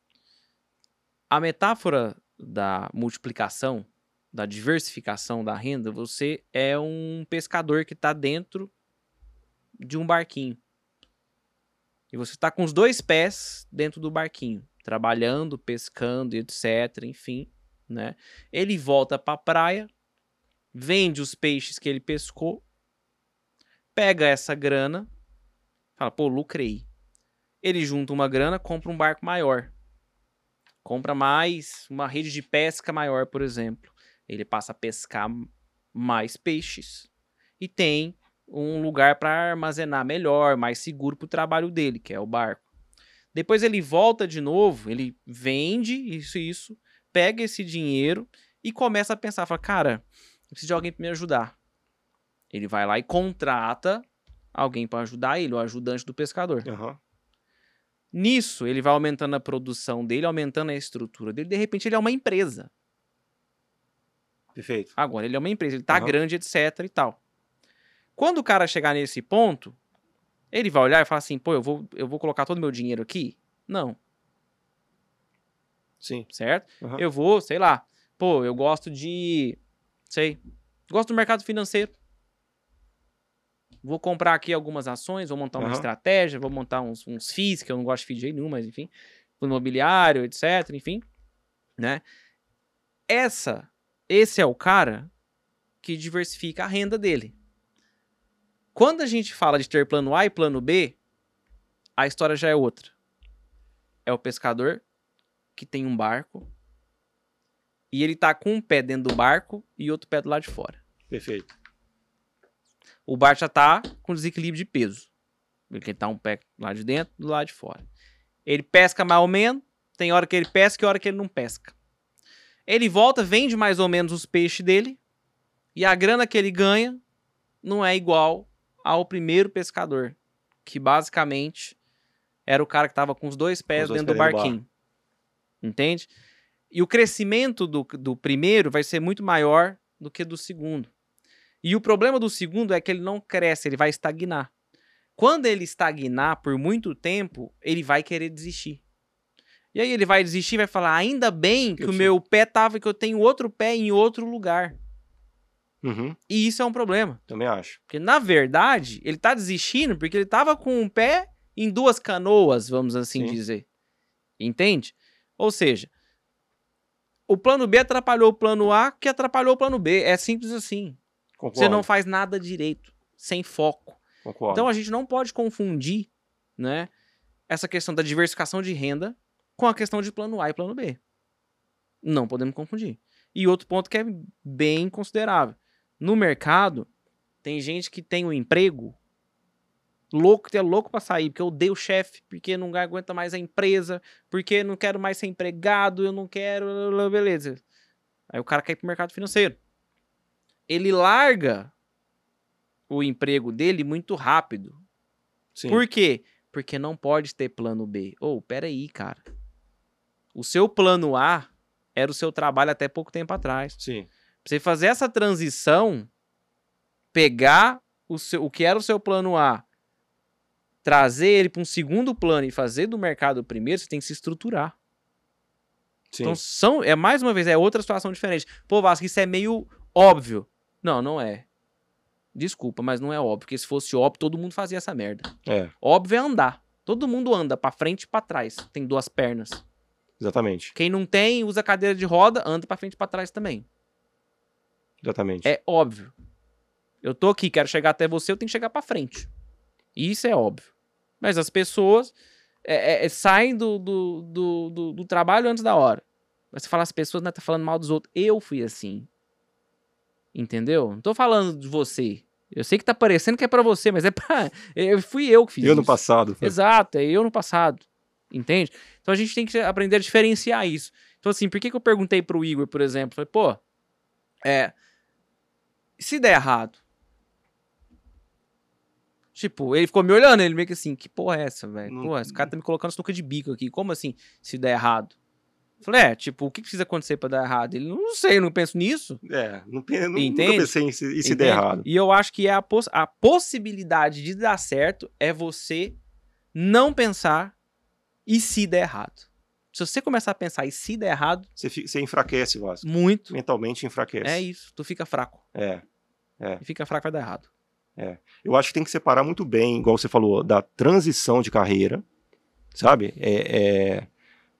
Speaker 1: A metáfora da multiplicação, da diversificação da renda, você é um pescador que está dentro de um barquinho. E você está com os dois pés dentro do barquinho trabalhando, pescando, etc, enfim, né? Ele volta para a praia, vende os peixes que ele pescou, pega essa grana, fala, pô, lucrei. Ele junta uma grana, compra um barco maior. Compra mais, uma rede de pesca maior, por exemplo. Ele passa a pescar mais peixes e tem um lugar para armazenar melhor, mais seguro para o trabalho dele, que é o barco. Depois ele volta de novo, ele vende isso e isso, pega esse dinheiro e começa a pensar, fala, cara, eu preciso de alguém para me ajudar. Ele vai lá e contrata alguém para ajudar ele, o ajudante do pescador.
Speaker 2: Uhum.
Speaker 1: Nisso, ele vai aumentando a produção dele, aumentando a estrutura dele. De repente, ele é uma empresa.
Speaker 2: Perfeito.
Speaker 1: Agora, ele é uma empresa, ele tá uhum. grande, etc e tal. Quando o cara chegar nesse ponto, ele vai olhar e falar assim, pô, eu vou, eu vou colocar todo o meu dinheiro aqui? Não.
Speaker 2: Sim.
Speaker 1: Certo? Uhum. Eu vou, sei lá, pô, eu gosto de, sei, gosto do mercado financeiro. Vou comprar aqui algumas ações, vou montar uma uhum. estratégia, vou montar uns, uns FIIs, que eu não gosto de FII de jeito nenhum, mas enfim, imobiliário, etc, enfim, né? Essa, esse é o cara que diversifica a renda dele. Quando a gente fala de ter plano A e plano B, a história já é outra. É o pescador que tem um barco e ele tá com um pé dentro do barco e outro pé do lado de fora.
Speaker 2: Perfeito.
Speaker 1: O barco já tá com desequilíbrio de peso. Ele tá um pé lá de dentro do lado de fora. Ele pesca mais ou menos, tem hora que ele pesca e hora que ele não pesca. Ele volta, vende mais ou menos os peixes dele e a grana que ele ganha não é igual ao primeiro pescador, que basicamente era o cara que tava com os dois pés
Speaker 2: dois
Speaker 1: dentro do barquinho. Entende? E o crescimento do, do primeiro vai ser muito maior do que do segundo. E o problema do segundo é que ele não cresce, ele vai estagnar. Quando ele estagnar por muito tempo, ele vai querer desistir. E aí ele vai desistir e vai falar: ainda bem que
Speaker 2: Eu
Speaker 1: o meu pé tava, que eu tenho outro pé em outro lugar.
Speaker 2: Uhum,
Speaker 1: E isso é um problema.
Speaker 2: também acho.
Speaker 1: Porque, na verdade, ele tá desistindo porque ele tava com um pé em duas canoas, vamos assim
Speaker 2: Sim.
Speaker 1: dizer. Entende? Ou seja, o plano B atrapalhou o plano A, que atrapalhou o plano B. É simples assim.
Speaker 2: Concordo.
Speaker 1: Você não faz nada direito, sem foco.
Speaker 2: Concordo.
Speaker 1: Então a gente não pode confundir, né, essa questão da diversificação de renda com a questão de plano A e plano B. Não podemos confundir. E outro ponto que é bem considerável. No mercado, tem gente que tem um emprego louco, que é louco pra sair, porque eu odeio o chefe, porque não aguenta mais a empresa, porque não quero mais ser empregado, eu não quero, beleza. Aí o cara quer ir pro mercado financeiro. Ele larga o emprego dele muito rápido.
Speaker 2: Sim.
Speaker 1: Por quê? Porque não pode ter plano B. Ô, peraí, cara. O seu plano A era o seu trabalho até pouco tempo atrás.
Speaker 2: Sim.
Speaker 1: Pra você fazer essa transição, pegar o, seu, o que era o seu plano A, trazer ele para um segundo plano e fazer do mercado o primeiro, você tem que se estruturar.
Speaker 2: Sim.
Speaker 1: Então, são, é mais uma vez, é outra situação diferente. Pô, Vasco, isso é meio óbvio. Não, não é. Desculpa, mas não é óbvio. Porque se fosse óbvio, todo mundo fazia essa merda.
Speaker 2: É,
Speaker 1: Óbvio é andar. Todo mundo anda pra frente e pra trás. Tem duas pernas.
Speaker 2: exatamente.
Speaker 1: Quem não tem, usa cadeira de roda, anda pra frente e pra trás também.
Speaker 2: Exatamente.
Speaker 1: É óbvio. Eu tô aqui, quero chegar até você, eu tenho que chegar pra frente. Isso é óbvio. Mas as pessoas é, é, é, saem do, do, do, do, do trabalho antes da hora. Mas você fala, as pessoas não tá falando mal dos outros. Eu fui assim. Entendeu? Não tô falando de você. Eu sei que tá parecendo que é pra você, mas é pra. Eu, fui eu que fiz
Speaker 2: Eu no
Speaker 1: isso.
Speaker 2: passado.
Speaker 1: Exato, é eu no passado. Entende? Então a gente tem que aprender a diferenciar isso. Então, assim, por que, que eu perguntei pro Igor, por exemplo? Falei, pô, é. Se der errado? Tipo, ele ficou me olhando, ele meio que assim, que porra é essa, velho? Pô, esse cara tá me colocando sinuca de bico aqui. Como assim, se der errado? Falei, é, tipo, o que precisa acontecer pra dar errado? Ele, não sei, não penso nisso.
Speaker 2: É, não, não,
Speaker 1: Entende?
Speaker 2: nunca pensei em se, em se der errado.
Speaker 1: E eu acho que é a, poss- a possibilidade de dar certo é você não pensar e se der errado. Se você começar a pensar e se der errado,
Speaker 2: Você, fi- você enfraquece, Vasco.
Speaker 1: muito,
Speaker 2: Mentalmente enfraquece.
Speaker 1: é isso. Tu fica fraco.
Speaker 2: É.
Speaker 1: E fica fraco vai dar errado.
Speaker 2: Eu acho que tem que separar muito bem, igual você falou, da transição de carreira, sabe? É, é,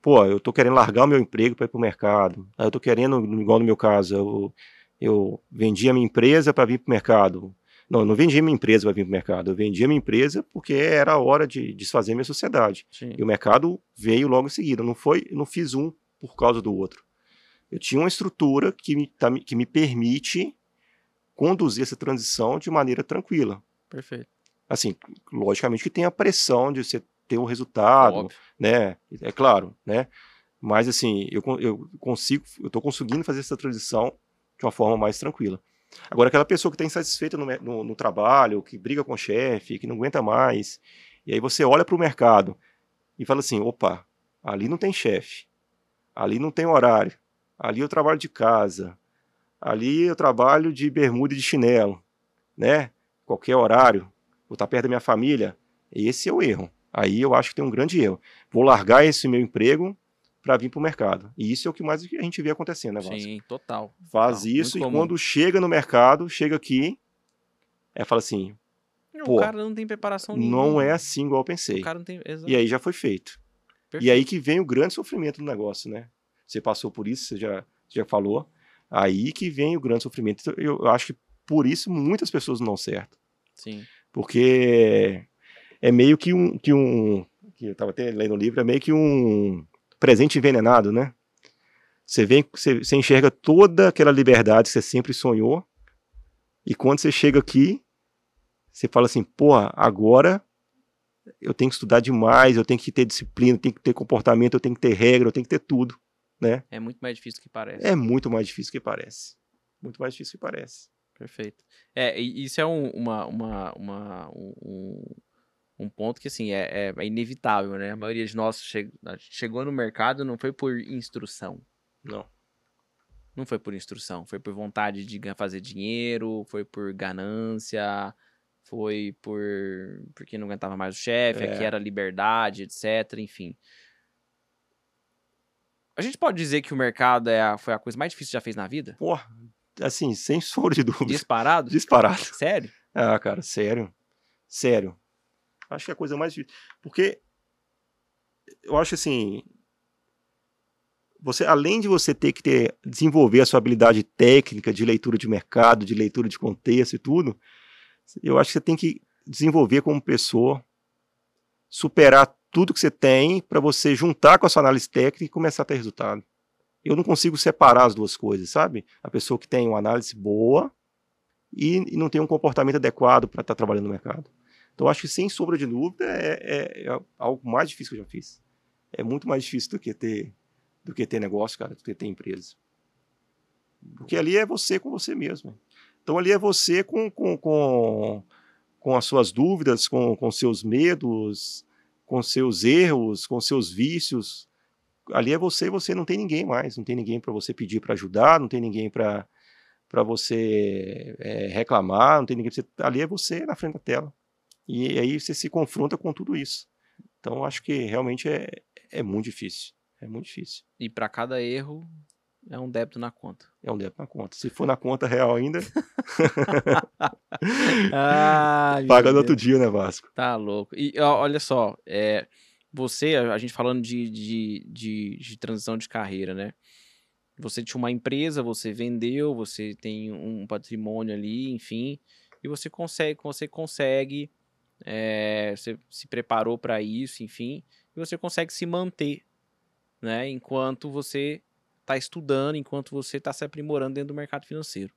Speaker 2: pô, eu tô querendo largar o meu emprego para ir pro mercado. Eu tô querendo, igual no meu caso, eu, eu vendi a minha empresa para vir pro mercado. Não, eu não vendi a minha empresa para vir pro mercado. Eu vendi a minha empresa porque era a hora de desfazer minha sociedade.
Speaker 1: Sim.
Speaker 2: E o mercado veio logo em seguida. Não foi, não fiz um por causa do outro. Eu tinha uma estrutura que me, tá que me permite conduzir essa transição de maneira tranquila.
Speaker 1: Perfeito.
Speaker 2: Assim, logicamente que tem a pressão de você ter o resultado,
Speaker 1: Óbvio.
Speaker 2: né? É claro, né? Mas assim, eu, eu consigo, eu tô conseguindo fazer essa transição de uma forma mais tranquila. Agora, aquela pessoa que está insatisfeita no, no- no trabalho, que briga com o chefe, que não aguenta mais, e aí você olha para o mercado e fala assim: opa, ali não tem chefe, ali não tem horário, ali eu trabalho de casa, ali eu trabalho de bermuda e de chinelo, né? Qualquer horário, vou estar perto da minha família. Esse é o erro. Aí eu acho que tem um grande erro. Vou largar esse meu emprego para vir para o mercado. E isso é o que mais a gente vê acontecendo, né, Vasco?
Speaker 1: Sim, total.
Speaker 2: Faz
Speaker 1: Total.
Speaker 2: isso e
Speaker 1: comum.
Speaker 2: quando chega no mercado, chega aqui, é fala assim, Pô,
Speaker 1: o cara não tem preparação
Speaker 2: não
Speaker 1: nenhuma.
Speaker 2: é assim igual eu pensei.
Speaker 1: O cara não tem.
Speaker 2: E aí já foi feito. E
Speaker 1: Perfeito.
Speaker 2: aí que vem o grande sofrimento do negócio, né? Você passou por isso, você já, já falou. Aí que vem o grande sofrimento. Então, Eu, acho que por isso muitas pessoas não dão certo.
Speaker 1: Sim.
Speaker 2: Porque é meio que um. Que um que eu estava até lendo o livro, é meio que um presente envenenado, né? Você vem, você, você enxerga toda aquela liberdade que você sempre sonhou, e quando você chega aqui, você fala assim, porra, agora eu tenho que estudar demais, eu tenho que ter disciplina, eu tenho que ter comportamento, eu tenho que ter regra, eu tenho que ter tudo.
Speaker 1: É muito mais difícil do que parece.
Speaker 2: É muito mais difícil que parece. Muito mais difícil que parece.
Speaker 1: Perfeito. É, isso é um, uma, uma, uma um, um, ponto que, assim, é, é, é, inevitável, né? A maioria de nós che chegou no mercado não foi por instrução.
Speaker 2: Não.
Speaker 1: Não foi por instrução, foi por vontade de fazer dinheiro, foi por ganância, foi por porque não aguentava mais o chefe, é. aqui era liberdade, etc, enfim. A gente pode dizer que o mercado é a, foi a coisa mais difícil que já fez na vida?
Speaker 2: Porra, assim, sem sombra de dúvida.
Speaker 1: Disparado?
Speaker 2: Disparado.
Speaker 1: Sério?
Speaker 2: Ah, cara, sério. Sério. Acho que é a coisa mais difícil. Porque eu acho assim. Você, além de você ter que ter, desenvolver a sua habilidade técnica de leitura de mercado, de leitura de contexto e tudo, eu acho que você tem que desenvolver como pessoa, superar tudo que você tem para você juntar com a sua análise técnica e começar a ter resultado. Eu não consigo separar as duas coisas, sabe? A pessoa que tem uma análise boa e, e não tem um comportamento adequado para estar tá trabalhando no mercado. Então, acho que, sem sombra de dúvida, é, é, é, algo mais difícil que eu já fiz. É muito mais difícil do que ter, do que ter negócio, cara, do que ter empresa. Porque ali é você com você mesmo. Então, ali é você com, com, com, com as suas dúvidas, com, com seus medos, com seus erros, com seus vícios. Ali é você e você não tem ninguém mais, não tem ninguém para você pedir para ajudar, não tem ninguém para para você é, reclamar, não tem ninguém. Você, ali é você na frente da tela. E aí você se confronta com tudo isso. Então acho que realmente é, é muito difícil. É muito difícil.
Speaker 1: E para cada erro é um débito na conta.
Speaker 2: É um débito na conta. Se for na conta real ainda.
Speaker 1: ah,
Speaker 2: Paga no outro dia, né, Vasco?
Speaker 1: Tá louco. E ó, olha só, é, você, a gente falando de, de, de, de, transição de carreira, né? Você tinha uma empresa, você vendeu, você tem um patrimônio ali, enfim, e você consegue, você consegue, é, você se preparou para isso, enfim, e você consegue se manter, né? Enquanto você está estudando, enquanto você está se aprimorando dentro do mercado financeiro.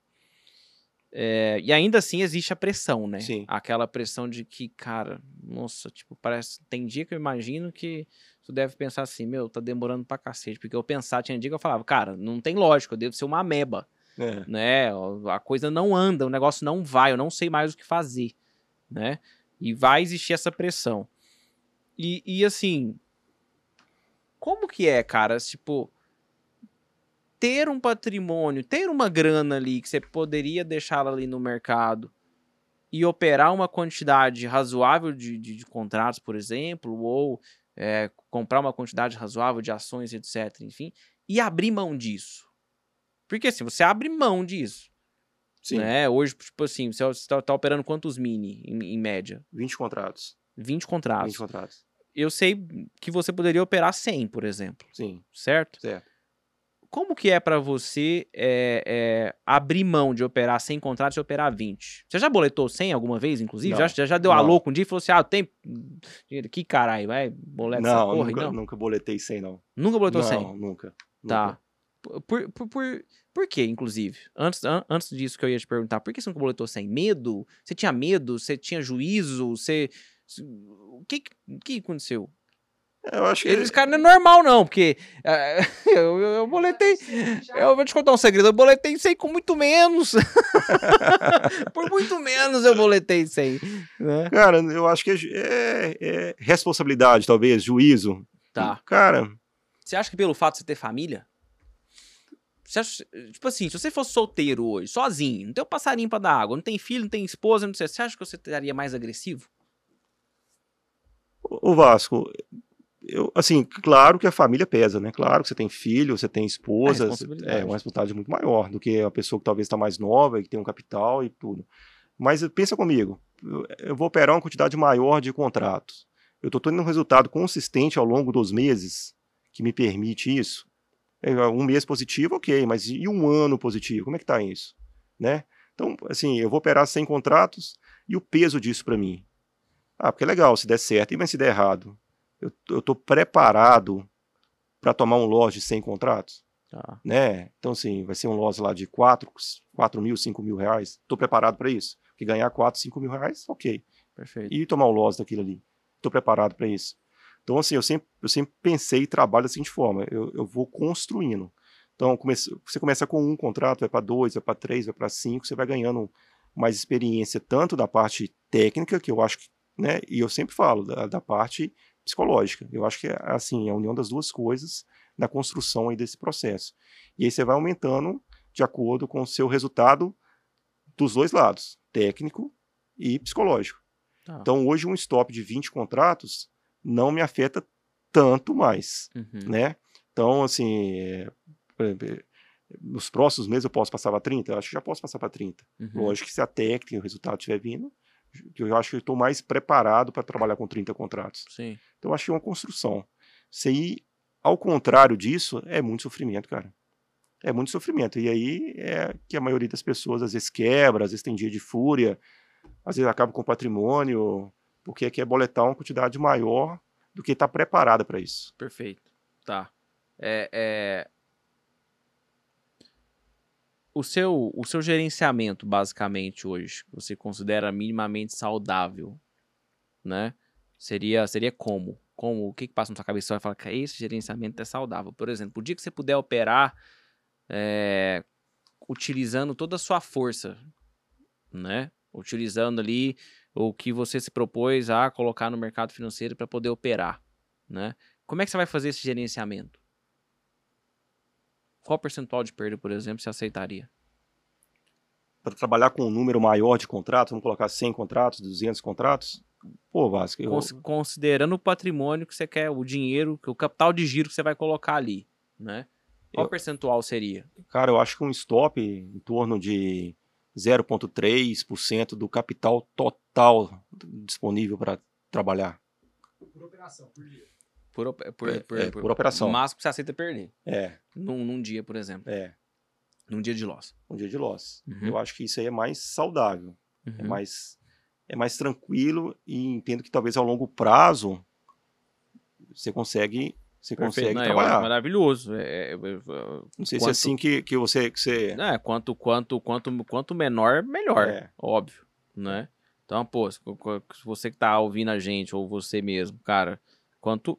Speaker 1: É, e ainda assim existe a pressão, né?
Speaker 2: Sim.
Speaker 1: Aquela pressão de que, cara, nossa, tipo, parece. Tem dia que eu imagino que tu deve pensar assim, meu, tá demorando pra cacete. Porque eu pensar, tinha dia que eu falava, cara, não tem lógica, eu devo ser uma ameba. É. Né? A coisa não anda, o negócio não vai, eu não sei mais o que fazer. Né? E vai existir essa pressão. E, e assim. Como que é, cara? Tipo ter um patrimônio, ter uma grana ali que você poderia deixá-la ali no mercado e operar uma quantidade razoável de, de, de contratos, por exemplo, ou é, comprar uma quantidade razoável de ações, etc. Enfim, e abrir mão disso. Porque assim, você abre mão disso. Sim. Né? Hoje, tipo assim, você está tá operando quantos mini, em, em, média?
Speaker 2: 20 contratos.
Speaker 1: 20 contratos.
Speaker 2: 20 contratos.
Speaker 1: Eu sei que você poderia operar 100, por exemplo.
Speaker 2: Sim.
Speaker 1: Certo?
Speaker 2: Certo
Speaker 1: como que é para você é, é, abrir mão de operar 100 contratos e operar 20? Você já boletou 100 alguma vez, inclusive? Já, já, já, deu não. a louco um dia e falou assim, ah, tem... Que caralho, vai, boleta
Speaker 2: não, essa porra nunca, não? nunca boletei 100, não.
Speaker 1: Nunca boletou
Speaker 2: não,
Speaker 1: 100?
Speaker 2: Não, nunca.
Speaker 1: Tá. Por, por, por, por quê, inclusive? Antes, an, antes disso que eu ia te perguntar, por que você nunca boletou 100? Medo? Você tinha medo? Você tinha juízo? Você... O que, que aconteceu?
Speaker 2: Eu acho que.
Speaker 1: Esse cara não é normal, não, porque uh, eu, eu, eu boletei. Eu vou te contar um segredo, eu boletei 100 com muito menos. Por muito menos eu boletei 100. Né?
Speaker 2: Cara, eu acho que é, é, é, responsabilidade, talvez, juízo.
Speaker 1: Tá.
Speaker 2: Cara.
Speaker 1: Você acha que pelo fato de você ter família? Você acha, tipo assim, se você fosse solteiro hoje, sozinho, não tem um passarinho pra dar água, não tem filho, não tem esposa, não sei, você acha que você estaria mais agressivo?
Speaker 2: O Vasco, eu, assim, claro que a família pesa, né? Claro que você tem filho, você tem esposa, é, é uma responsabilidade muito maior do que a pessoa que talvez está mais nova e que tem um capital e tudo. Mas pensa comigo, eu vou operar uma quantidade maior de contratos. Eu estou tendo um resultado consistente ao longo dos meses que me permite isso. É, um mês positivo, ok, mas e um ano positivo? Como é que está isso? Né? Então, assim, eu vou operar 100 contratos e o peso disso para mim. Ah, porque é legal se der certo, e mas se der errado? eu estou preparado para tomar um loss de 100 contratos?
Speaker 1: Tá.
Speaker 2: Né? Então, assim, vai ser um loss lá de 4, 4 mil, 5 mil reais. Estou preparado para isso. Que ganhar 4, 5 mil reais, ok.
Speaker 1: Perfeito.
Speaker 2: E tomar o loss daquilo ali. Estou preparado para isso. Então, assim, eu sempre, eu sempre pensei e trabalho da seguinte forma: eu, eu vou construindo. Então, comece, você começa com um contrato, vai para dois, vai para três, vai para cinco, você vai ganhando mais experiência tanto da parte técnica, que eu acho que, né, e eu sempre falo, da, da parte psicológica. Eu acho que é assim, a união das duas coisas na construção aí desse processo. E aí você vai aumentando de acordo com o seu resultado dos dois lados, técnico e psicológico. Tá. Então, hoje, um stop de 20 contratos não me afeta tanto mais, uhum. né? Então, assim, é, nos próximos meses eu posso passar para 30? Eu acho que já posso passar para 30. Uhum. Lógico que se a técnica e o resultado estiver vindo, eu acho que eu estou mais preparado para trabalhar com 30 contratos.
Speaker 1: Sim.
Speaker 2: Então, eu acho que é uma construção. Se ir ao contrário disso, é muito sofrimento, cara. É muito sofrimento. E aí é que a maioria das pessoas às vezes quebra, às vezes tem dia de fúria, às vezes acaba com patrimônio, porque quer boletar uma quantidade maior do que está preparada para isso.
Speaker 1: Perfeito. Tá. É, é, o seu, o seu gerenciamento, basicamente, hoje, você considera minimamente saudável, né? Seria, seria como? Como? O que, que passa na sua cabeça? Vai falar que esse gerenciamento é saudável. Por exemplo, o dia que você puder operar é, utilizando toda a sua força, né? Utilizando ali o que você se propôs a colocar no mercado financeiro para poder operar, né? Como é que você vai fazer esse gerenciamento? Qual percentual de perda, por exemplo, você aceitaria?
Speaker 2: Para trabalhar com um número maior de contratos, vamos colocar 100 contratos, 200 contratos? Pô, Vasco. Eu...
Speaker 1: Considerando o patrimônio que você quer, o dinheiro, o capital de giro que você vai colocar ali, né? Qual eu... percentual seria?
Speaker 2: Cara, eu acho que um stop em torno de 0,3% do capital total disponível para trabalhar.
Speaker 3: Por operação, por dia.
Speaker 1: Por, por,
Speaker 2: é, por, é, por, por operação. O
Speaker 1: máximo que você aceita perder.
Speaker 2: É.
Speaker 1: Num, num dia, por exemplo.
Speaker 2: É.
Speaker 1: Num dia de loss.
Speaker 2: Um dia de loss. Uhum. Eu acho que isso aí é mais saudável. É uhum. É, mais, é mais tranquilo e entendo que talvez ao longo prazo você consegue você Perfeito, consegue não, trabalhar.
Speaker 1: maravilhoso. É, é, é,
Speaker 2: não sei quanto, se é assim que, que você que você
Speaker 1: é, quanto quanto quanto quanto menor melhor, é. óbvio, né? Então, pô, se você que tá ouvindo a gente ou você mesmo, cara, quanto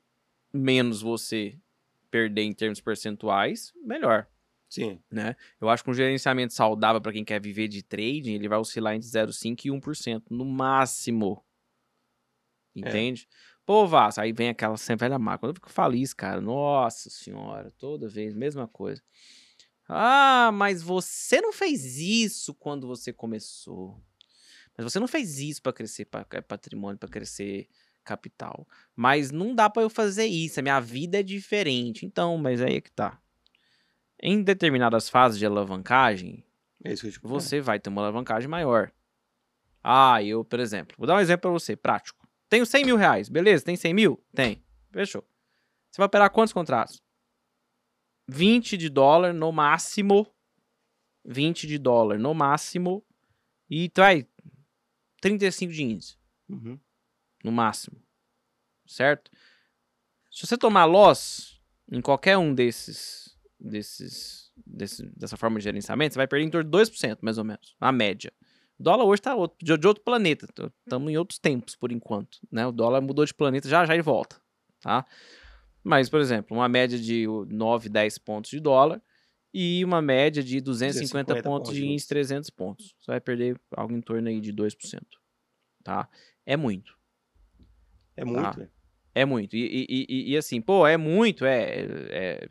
Speaker 1: menos você perder em termos percentuais, melhor.
Speaker 2: Sim.
Speaker 1: Né? Eu acho que um gerenciamento saudável para quem quer viver de trading, ele vai oscilar entre 0,5% e 1% no máximo. É. Entende? É. Pô, Vasco, aí vem aquela sempre velha máquina. Quando eu fico feliz, cara, nossa senhora, toda vez, mesma coisa. Ah, mas você não fez isso quando você começou. Mas você não fez isso para crescer patrimônio, para crescer capital. Mas não dá para eu fazer isso, a minha vida é diferente. Então, mas aí é que tá. Em determinadas fases de alavancagem,
Speaker 2: é
Speaker 1: você vai ter uma alavancagem maior. Ah, eu, por exemplo, vou dar um exemplo para você, prático. Tenho 100 mil reais, beleza? Tem 100 mil? Tem. Fechou. Você vai operar quantos contratos? 20 de dólar no máximo. 20 de dólar no máximo. E trai 35 de índice.
Speaker 2: Uhum
Speaker 1: no máximo. Certo? Se você tomar loss em qualquer um desses, desses, desse, dessa forma de gerenciamento, você vai perder em torno de 2%, mais ou menos, a média. O dólar hoje está de, de outro planeta. Estamos em outros tempos, por enquanto. Né? O dólar mudou de planeta, já já e volta. Tá? Mas, por exemplo, uma média de 9, 10 pontos de dólar e uma média de 250, 250 pontos de índice, 300 pontos. Você vai perder algo em torno aí de 2%. Tá? É muito.
Speaker 2: É muito. Tá?
Speaker 1: É muito. E, e, e, e, assim, pô, é muito, é, é,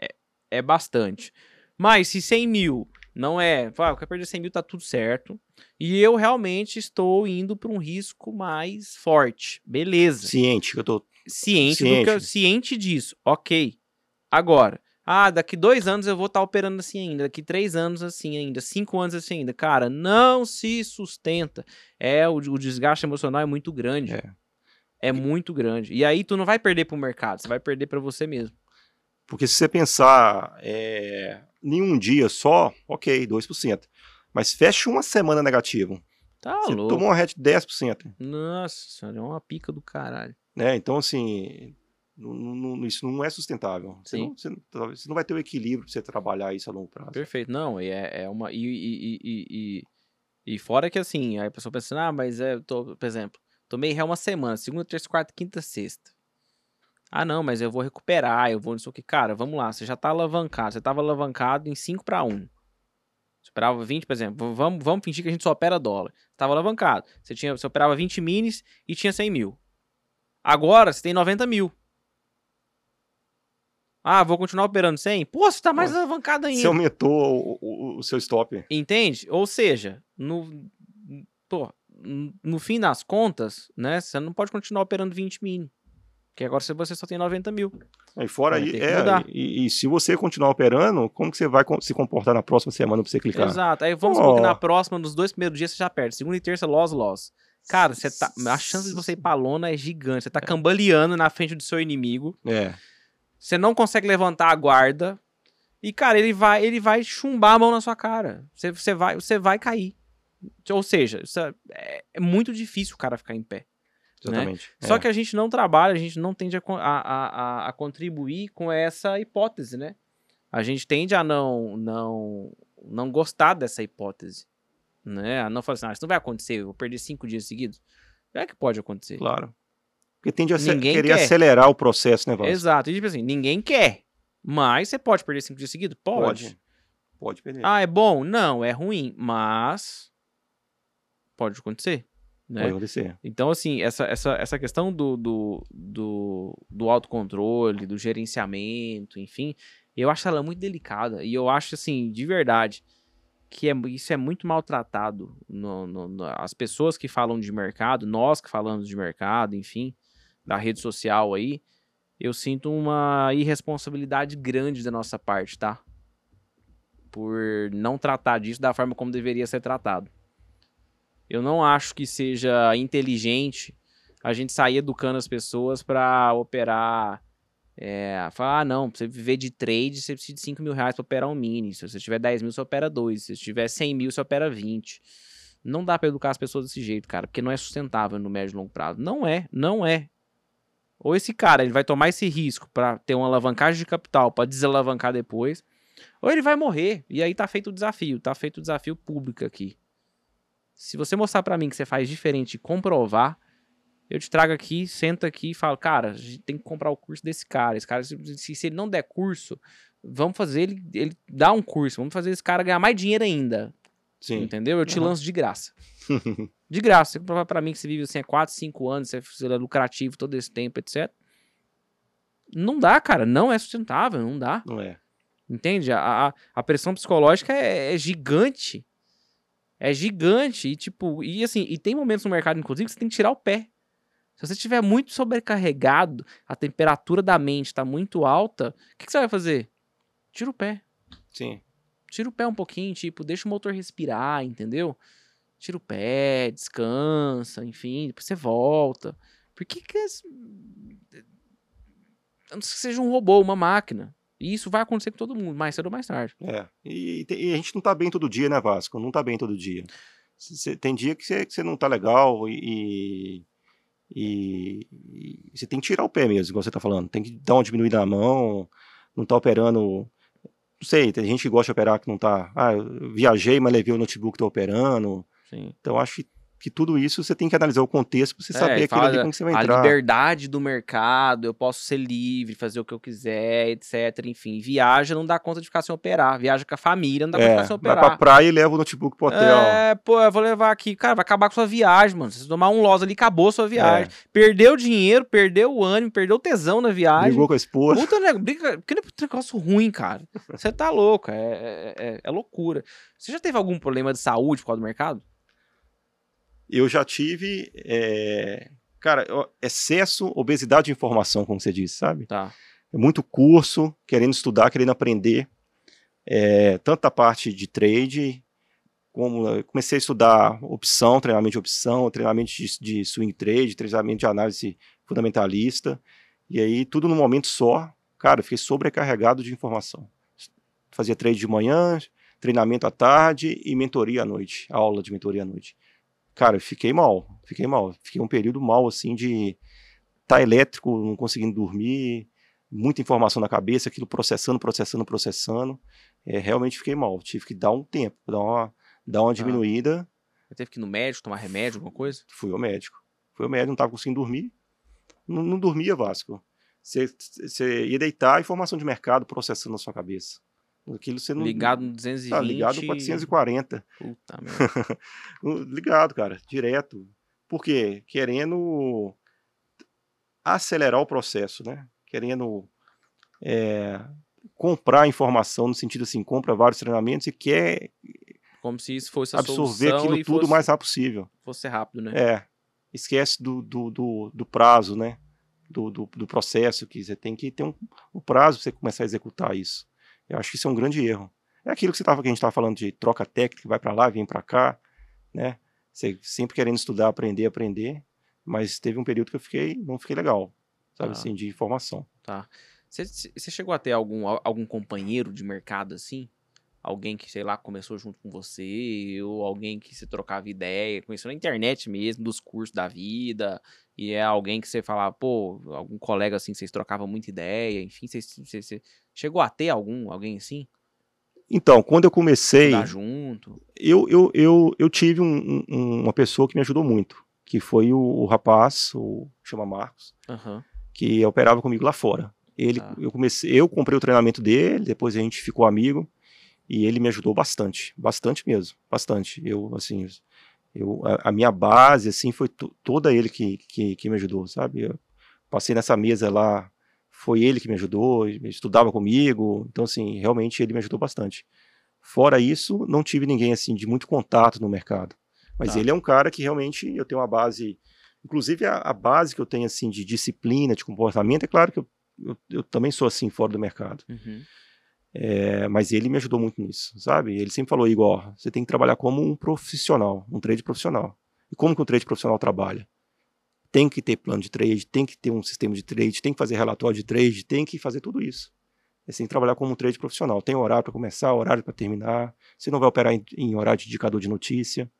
Speaker 1: é, é, bastante. Mas se 100 mil não é. Ah, eu quero perder 100 mil, tá tudo certo. E eu realmente estou indo para um risco mais forte. Beleza.
Speaker 2: Ciente, que eu tô.
Speaker 1: Ciente, ciente. Do que eu, ciente disso. Ok. Agora, ah, daqui dois anos eu vou estar tá operando assim ainda, daqui três anos assim ainda, cinco anos assim ainda. Cara, não se sustenta. É, o, o desgaste emocional é muito grande.
Speaker 2: É
Speaker 1: é muito grande. E aí tu não vai perder para o mercado, você vai perder para você mesmo.
Speaker 2: Porque se você pensar é, em um dia só, ok, 2%. Mas fecha uma semana negativo.
Speaker 1: Tá você louco.
Speaker 2: tomou uma reta de 10%.
Speaker 1: Nossa senhora, é uma pica do caralho.
Speaker 2: Né? Então, assim, não, não, isso não é sustentável. Você não, você, você não, vai ter o equilíbrio para você trabalhar isso a longo prazo.
Speaker 1: Perfeito. Não, é, é uma. E, e, e, e, e fora que assim, aí a pessoa pensa, ah, mas é, tô, por exemplo, Tomei ré uma semana, segunda, terça, quarta, quinta, sexta. Ah, não, mas eu vou recuperar, eu vou não sei o que. Cara, vamos lá, você já tá alavancado. Você tava alavancado em 5 para 1. Você operava 20, por exemplo. Vamos, vamos fingir que a gente só opera dólar. Você tava alavancado. Você, tinha, você operava 20 minis e tinha 100 mil. Agora você tem 90 mil. Ah, vou continuar operando 100? Pô, você tá mais
Speaker 2: Pô,
Speaker 1: alavancado ainda.
Speaker 2: Você aumentou o, o- o seu stop.
Speaker 1: Entende? Ou seja, no, pô, no fim das contas, né, você não pode continuar operando 20 mini. Porque agora você- só tem 90 mil.
Speaker 2: E fora aí, é, e, e se você continuar operando, como que você vai se comportar na próxima semana pra você clicar?
Speaker 1: Exato. Aí vamos supor que na próxima, nos dois primeiros dias, você já perde. Segunda e terça, loss, loss. Cara, você tá, a chance de você ir pra lona é gigante. Você tá cambaleando na frente do seu inimigo.
Speaker 2: É,
Speaker 1: Você não consegue levantar a guarda. E, cara, ele vai, ele vai chumbar a mão na sua cara. Você, você, vai, você vai cair. Ou seja, é, é muito difícil o cara ficar em pé.
Speaker 2: exatamente.
Speaker 1: Só
Speaker 2: É.
Speaker 1: que a gente não trabalha, a gente não tende a, a, a- a contribuir com essa hipótese, né? A gente tende a não, não, não gostar dessa hipótese. Né? A não falar assim, ah, isso não vai acontecer, eu vou perder cinco dias seguidos. É que pode acontecer.
Speaker 2: Claro. Porque tende a
Speaker 1: Ninguém
Speaker 2: querer
Speaker 1: quer.
Speaker 2: acelerar o processo, né, Vasco?
Speaker 1: Exato. E tipo assim, ninguém quer. Mas você pode perder cinco dias seguidos? Pode.
Speaker 2: Pode. Pode perder.
Speaker 1: Ah, é bom? Não, é ruim. Mas pode acontecer. Né?
Speaker 2: Pode acontecer.
Speaker 1: Então, assim, essa, essa, essa questão do, do, do, do autocontrole, do gerenciamento, enfim, eu acho ela muito delicada. E eu acho, assim, de verdade, que é, isso é muito maltratado. No, no, no- as pessoas que falam de mercado, nós que falamos de mercado, enfim, da rede social aí, eu sinto uma irresponsabilidade grande da nossa parte, tá? Por não tratar disso da forma como deveria ser tratado. Eu não acho que seja inteligente a gente sair educando as pessoas para operar. É, falar, ah, não, pra você viver de trade, você precisa de 5 mil reais pra operar um mini. Se você tiver 10 mil, você opera 2. Se você tiver 100 mil, você opera 20. Não dá pra educar as pessoas desse jeito, cara, porque não é sustentável no médio e longo prazo. Não é, não é. Ou esse cara, ele vai tomar esse risco pra ter uma alavancagem de capital pra desalavancar depois, ou ele vai morrer. E aí tá feito o desafio, tá feito o desafio público aqui. Se você mostrar pra mim que você faz diferente e comprovar, eu te trago aqui, senta aqui e falo, cara, a gente tem que comprar o curso desse cara. Esse cara, se- se ele não der curso, vamos fazer ele, ele dar um curso, vamos fazer esse cara ganhar mais dinheiro ainda.
Speaker 2: Sim.
Speaker 1: Entendeu? Eu te
Speaker 2: Uhum.
Speaker 1: lanço de graça. De graça. Você provar pra mim que você vive assim há 4, 5 anos, você é lucrativo todo esse tempo, etc. Não dá, cara. Não é sustentável, não dá.
Speaker 2: Não é.
Speaker 1: Entende? A, a, a pressão psicológica é, é gigante. É gigante. E, tipo, e assim, e tem momentos no mercado, inclusive, que você tem que tirar o pé. Se você estiver muito sobrecarregado, a temperatura da mente está muito alta, o que, que você vai fazer? Tira o pé.
Speaker 2: Sim.
Speaker 1: Tira o pé um pouquinho, tipo, deixa o motor respirar, entendeu? Tira o pé, descansa, enfim, depois você volta. Por que que... A não ser que seja um robô, uma máquina. E isso vai acontecer com todo mundo, mais cedo ou mais tarde.
Speaker 2: É. E, e a gente não tá bem todo dia, né, Vasco? Não tá bem todo dia. Cê- tem dia que você, não tá legal e, e, você tem que tirar o pé mesmo, igual você tá falando. Tem que dar uma diminuída na mão, não tá operando. Não sei, tem gente que gosta de operar que não tá. Ah, eu viajei, mas levei o notebook, tô operando.
Speaker 1: Sim.
Speaker 2: Então acho que, que tudo isso você tem que analisar o contexto pra você
Speaker 1: É,
Speaker 2: saber aquilo ali como que você vai
Speaker 1: A
Speaker 2: entrar.
Speaker 1: liberdade do mercado, eu posso ser livre, fazer o que eu quiser, etc. Enfim, viaja, não dá conta de ficar sem operar. Viaja com a família, não dá conta de
Speaker 2: É,
Speaker 1: ficar sem
Speaker 2: vai
Speaker 1: operar.
Speaker 2: pra praia e leva o notebook pro hotel.
Speaker 1: É, pô, eu vou levar aqui. Cara, vai acabar com sua viagem, mano. Se você tomar um loss ali, acabou sua viagem. Perdeu o dinheiro, perdeu o ânimo, perdeu o tesão na viagem.
Speaker 2: Brigou com a esposa.
Speaker 1: Puta nego- briga, que negócio ruim, cara. Você tá louco, é, é, é- é loucura. Você já teve algum problema de saúde por causa do mercado?
Speaker 2: Eu já tive, é, cara, excesso, obesidade de informação, como você disse, sabe?
Speaker 1: Tá.
Speaker 2: Muito curso, querendo estudar, querendo aprender, é, tanto a parte de trade, como comecei a estudar opção, treinamento de opção, treinamento de, de swing trade, treinamento de análise fundamentalista, e aí tudo num momento só, cara, eu fiquei sobrecarregado de informação. Fazia trade de manhã, treinamento à tarde e mentoria à noite, aula de mentoria à noite. Cara, eu fiquei mal, fiquei mal, fiquei um período mal, assim, de tá elétrico, não conseguindo dormir, muita informação na cabeça, aquilo processando, processando, processando. É, realmente fiquei mal. Tive que dar um tempo, dar uma, dar uma diminuída.
Speaker 1: Você teve que ir no médico, tomar remédio, alguma coisa?
Speaker 2: Fui ao médico. Fui ao médico, não estava conseguindo dormir. Não, não dormia, Vasco. Você, você ia deitar informação de mercado processando na sua cabeça. Aquilo você não.
Speaker 1: Ligado no 220.
Speaker 2: Tá ligado no 440.
Speaker 1: Puta merda.
Speaker 2: ligado, cara, direto. Por quê? Querendo acelerar o processo, né? Querendo é, comprar informação no sentido assim, compra vários treinamentos e quer
Speaker 1: como se isso fosse a
Speaker 2: absorver aquilo tudo o mais rápido possível.
Speaker 1: Fosse rápido, né?
Speaker 2: É. Esquece do, do, do, do prazo, né? Do, do, do, processo, que você tem que ter um, um prazo para você começar a executar isso. Eu acho que isso é um grande erro. É aquilo que, você tava, que a gente estava falando de troca técnica, vai para lá, vem para cá, né? Você sempre querendo estudar, aprender, aprender, mas teve um período que eu fiquei, não fiquei legal, sabe tá. assim, de informação.
Speaker 1: Tá. Você chegou a ter algum, algum companheiro de mercado assim? alguém que, sei lá, começou junto com você, ou alguém que você trocava ideia, conheceu na internet mesmo, dos cursos da vida, e é alguém que você falava, pô, algum colega assim, vocês trocavam muita ideia, enfim, você, você, você chegou a ter algum, alguém assim?
Speaker 2: Então, quando eu comecei.
Speaker 1: junto.
Speaker 2: Eu, eu, eu, eu tive um, um, uma pessoa que me ajudou muito, que foi o, o rapaz, o chama Marcos,
Speaker 1: uhum.
Speaker 2: que operava comigo lá fora. Ele, tá. eu comecei, eu comprei o treinamento dele, depois a gente ficou amigo. E ele me ajudou bastante, bastante mesmo, bastante. Eu, assim, eu, a, a minha base, assim, foi toda ele que, que, que, me ajudou, sabe? Eu passei nessa mesa lá, foi ele que me ajudou, estudava comigo, então, assim, realmente ele me ajudou bastante. Fora isso, não tive ninguém, assim, de muito contato no mercado. Mas tá. ele é um cara que realmente eu tenho uma base, inclusive a, a, base que eu tenho, assim, de disciplina, de comportamento, é claro que eu, eu, eu também sou assim fora do mercado.
Speaker 1: Uhum.
Speaker 2: É, mas ele me ajudou muito nisso, sabe? Ele sempre falou, Igor, você tem que trabalhar como um profissional, um trade profissional. E como que um trade profissional trabalha? Tem que ter plano de trade, tem que ter um sistema de trade, tem que fazer relatório de trade, tem que fazer tudo isso. Você tem que trabalhar como um trade profissional. Tem horário para começar, horário para terminar. Você não vai operar em, em, horário de indicador de notícia.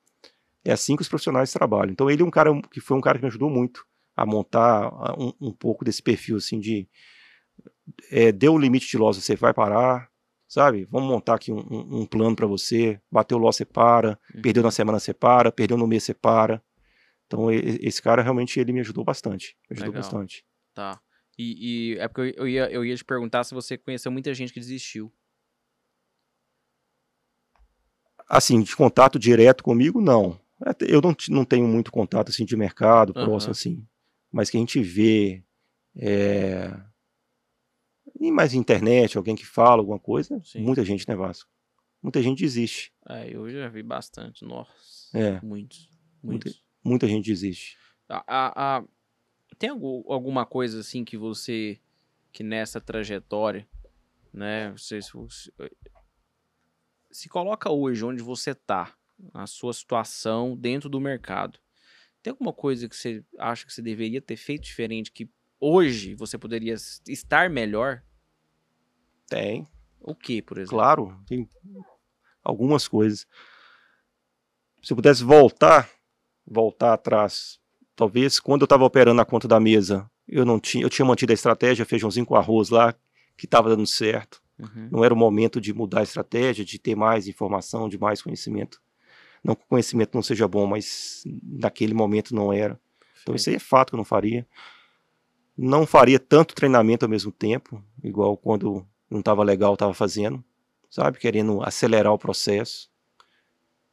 Speaker 2: É assim que os profissionais trabalham. Então ele é um cara que foi um cara que me ajudou muito a montar um, um pouco desse perfil assim de é, deu o limite de loss, você vai parar, sabe? Vamos montar aqui um, um, um plano para você. Bateu o loss, você para. Uhum. Perdeu na semana, você para. Perdeu no mês, você para. Então, esse cara realmente ele me ajudou bastante. Me ajudou Legal. bastante.
Speaker 1: Tá. E, e, é porque eu ia, eu ia te perguntar se você conheceu muita gente que desistiu.
Speaker 2: Assim, de contato direto comigo, não. Eu não, não tenho muito contato assim de mercado, uhum. próximo assim. Mas que a gente vê é, e mais internet, alguém que fala alguma coisa, Sim. muita gente, né, Vasco? Muita gente desiste.
Speaker 1: É, eu já vi bastante, nossa.
Speaker 2: É.
Speaker 1: Muitos.
Speaker 2: Muitos. Muita, muita gente desiste.
Speaker 1: A, a, a, tem algum, alguma coisa assim que você, que nessa trajetória, né, você se, se coloca hoje onde você tá, a sua situação dentro do mercado. Tem alguma coisa que você acha que você deveria ter feito diferente que hoje você poderia estar melhor?
Speaker 2: Tem.
Speaker 1: O que, por exemplo?
Speaker 2: Claro, tem algumas coisas. Se eu pudesse voltar, voltar atrás, talvez quando eu estava operando na conta da mesa, eu não tinha, eu tinha mantido a estratégia feijãozinho com arroz lá, que estava dando certo.
Speaker 1: Uhum.
Speaker 2: Não era o momento de mudar a estratégia, de ter mais informação, de mais conhecimento. Não que o conhecimento não seja bom, mas naquele momento não era. Então isso aí é fato que eu não faria. Não faria tanto treinamento ao mesmo tempo, igual quando não estava legal, estava fazendo, sabe? Querendo acelerar o processo.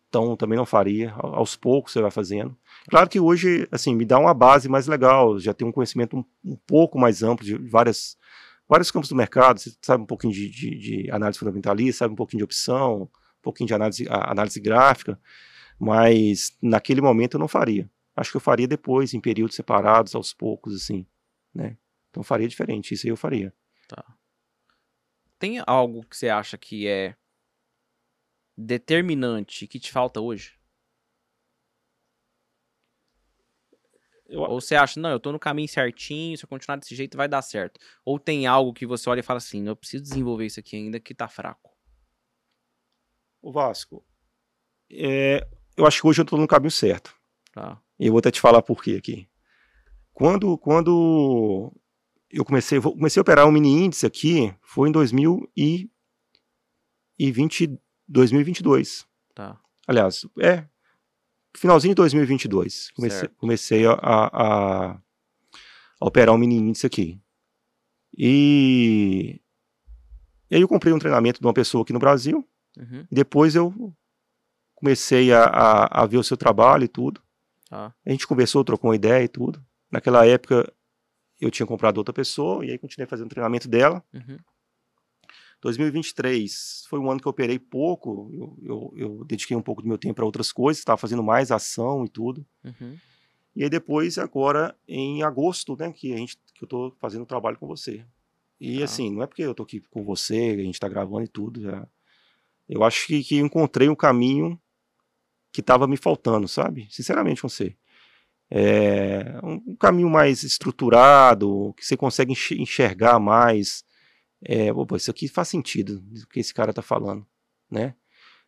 Speaker 2: Então também não faria. Aos poucos você vai fazendo. Claro que hoje, assim, me dá uma base mais legal, já tenho um conhecimento um, um pouco mais amplo de várias, vários campos do mercado. Você sabe um pouquinho de, de, de análise fundamentalista, sabe um pouquinho de opção, um pouquinho de análise, análise gráfica, mas naquele momento eu não faria. Acho que eu faria depois, em períodos separados, aos poucos, assim, né? Então faria diferente, isso aí eu faria.
Speaker 1: Tá tem algo que você acha que é determinante que te falta hoje? Eu... Ou você acha, não, eu tô no caminho certinho, se eu continuar desse jeito vai dar certo. Ou tem algo que você olha e fala assim, eu preciso desenvolver isso aqui ainda que tá fraco.
Speaker 2: O Vasco, é, eu acho que hoje eu tô no caminho certo.
Speaker 1: Tá.
Speaker 2: E eu vou até te falar por quê aqui. Quando, quando eu comecei, comecei a operar um mini índice aqui, foi em 2020, 2022.
Speaker 1: Tá.
Speaker 2: Aliás, é, finalzinho de 2022. Comecei, comecei a, a, a, operar um mini índice aqui. E, e aí eu comprei um treinamento de uma pessoa aqui no Brasil.
Speaker 1: Uhum.
Speaker 2: E depois eu comecei a, a, a ver o seu trabalho e tudo.
Speaker 1: Tá.
Speaker 2: A gente conversou, trocou uma ideia e tudo. Naquela época eu tinha comprado outra pessoa e aí continuei fazendo treinamento dela.
Speaker 1: Uhum.
Speaker 2: 2023 foi um ano que eu operei pouco, eu, eu, eu dediquei um pouco do meu tempo para outras coisas, estava fazendo mais ação e tudo.
Speaker 1: Uhum.
Speaker 2: E aí depois, agora, em agosto, né, que, a gente, que eu tô fazendo o trabalho com você. E
Speaker 1: Tá.
Speaker 2: assim, não é porque eu tô aqui com você, a gente tá gravando e tudo, já. Eu acho que, que encontrei um caminho que tava me faltando, sabe? Sinceramente com você. É, um, caminho mais estruturado, que você consegue enx- enxergar mais. É, opa, isso aqui faz sentido, o que esse cara tá falando, né?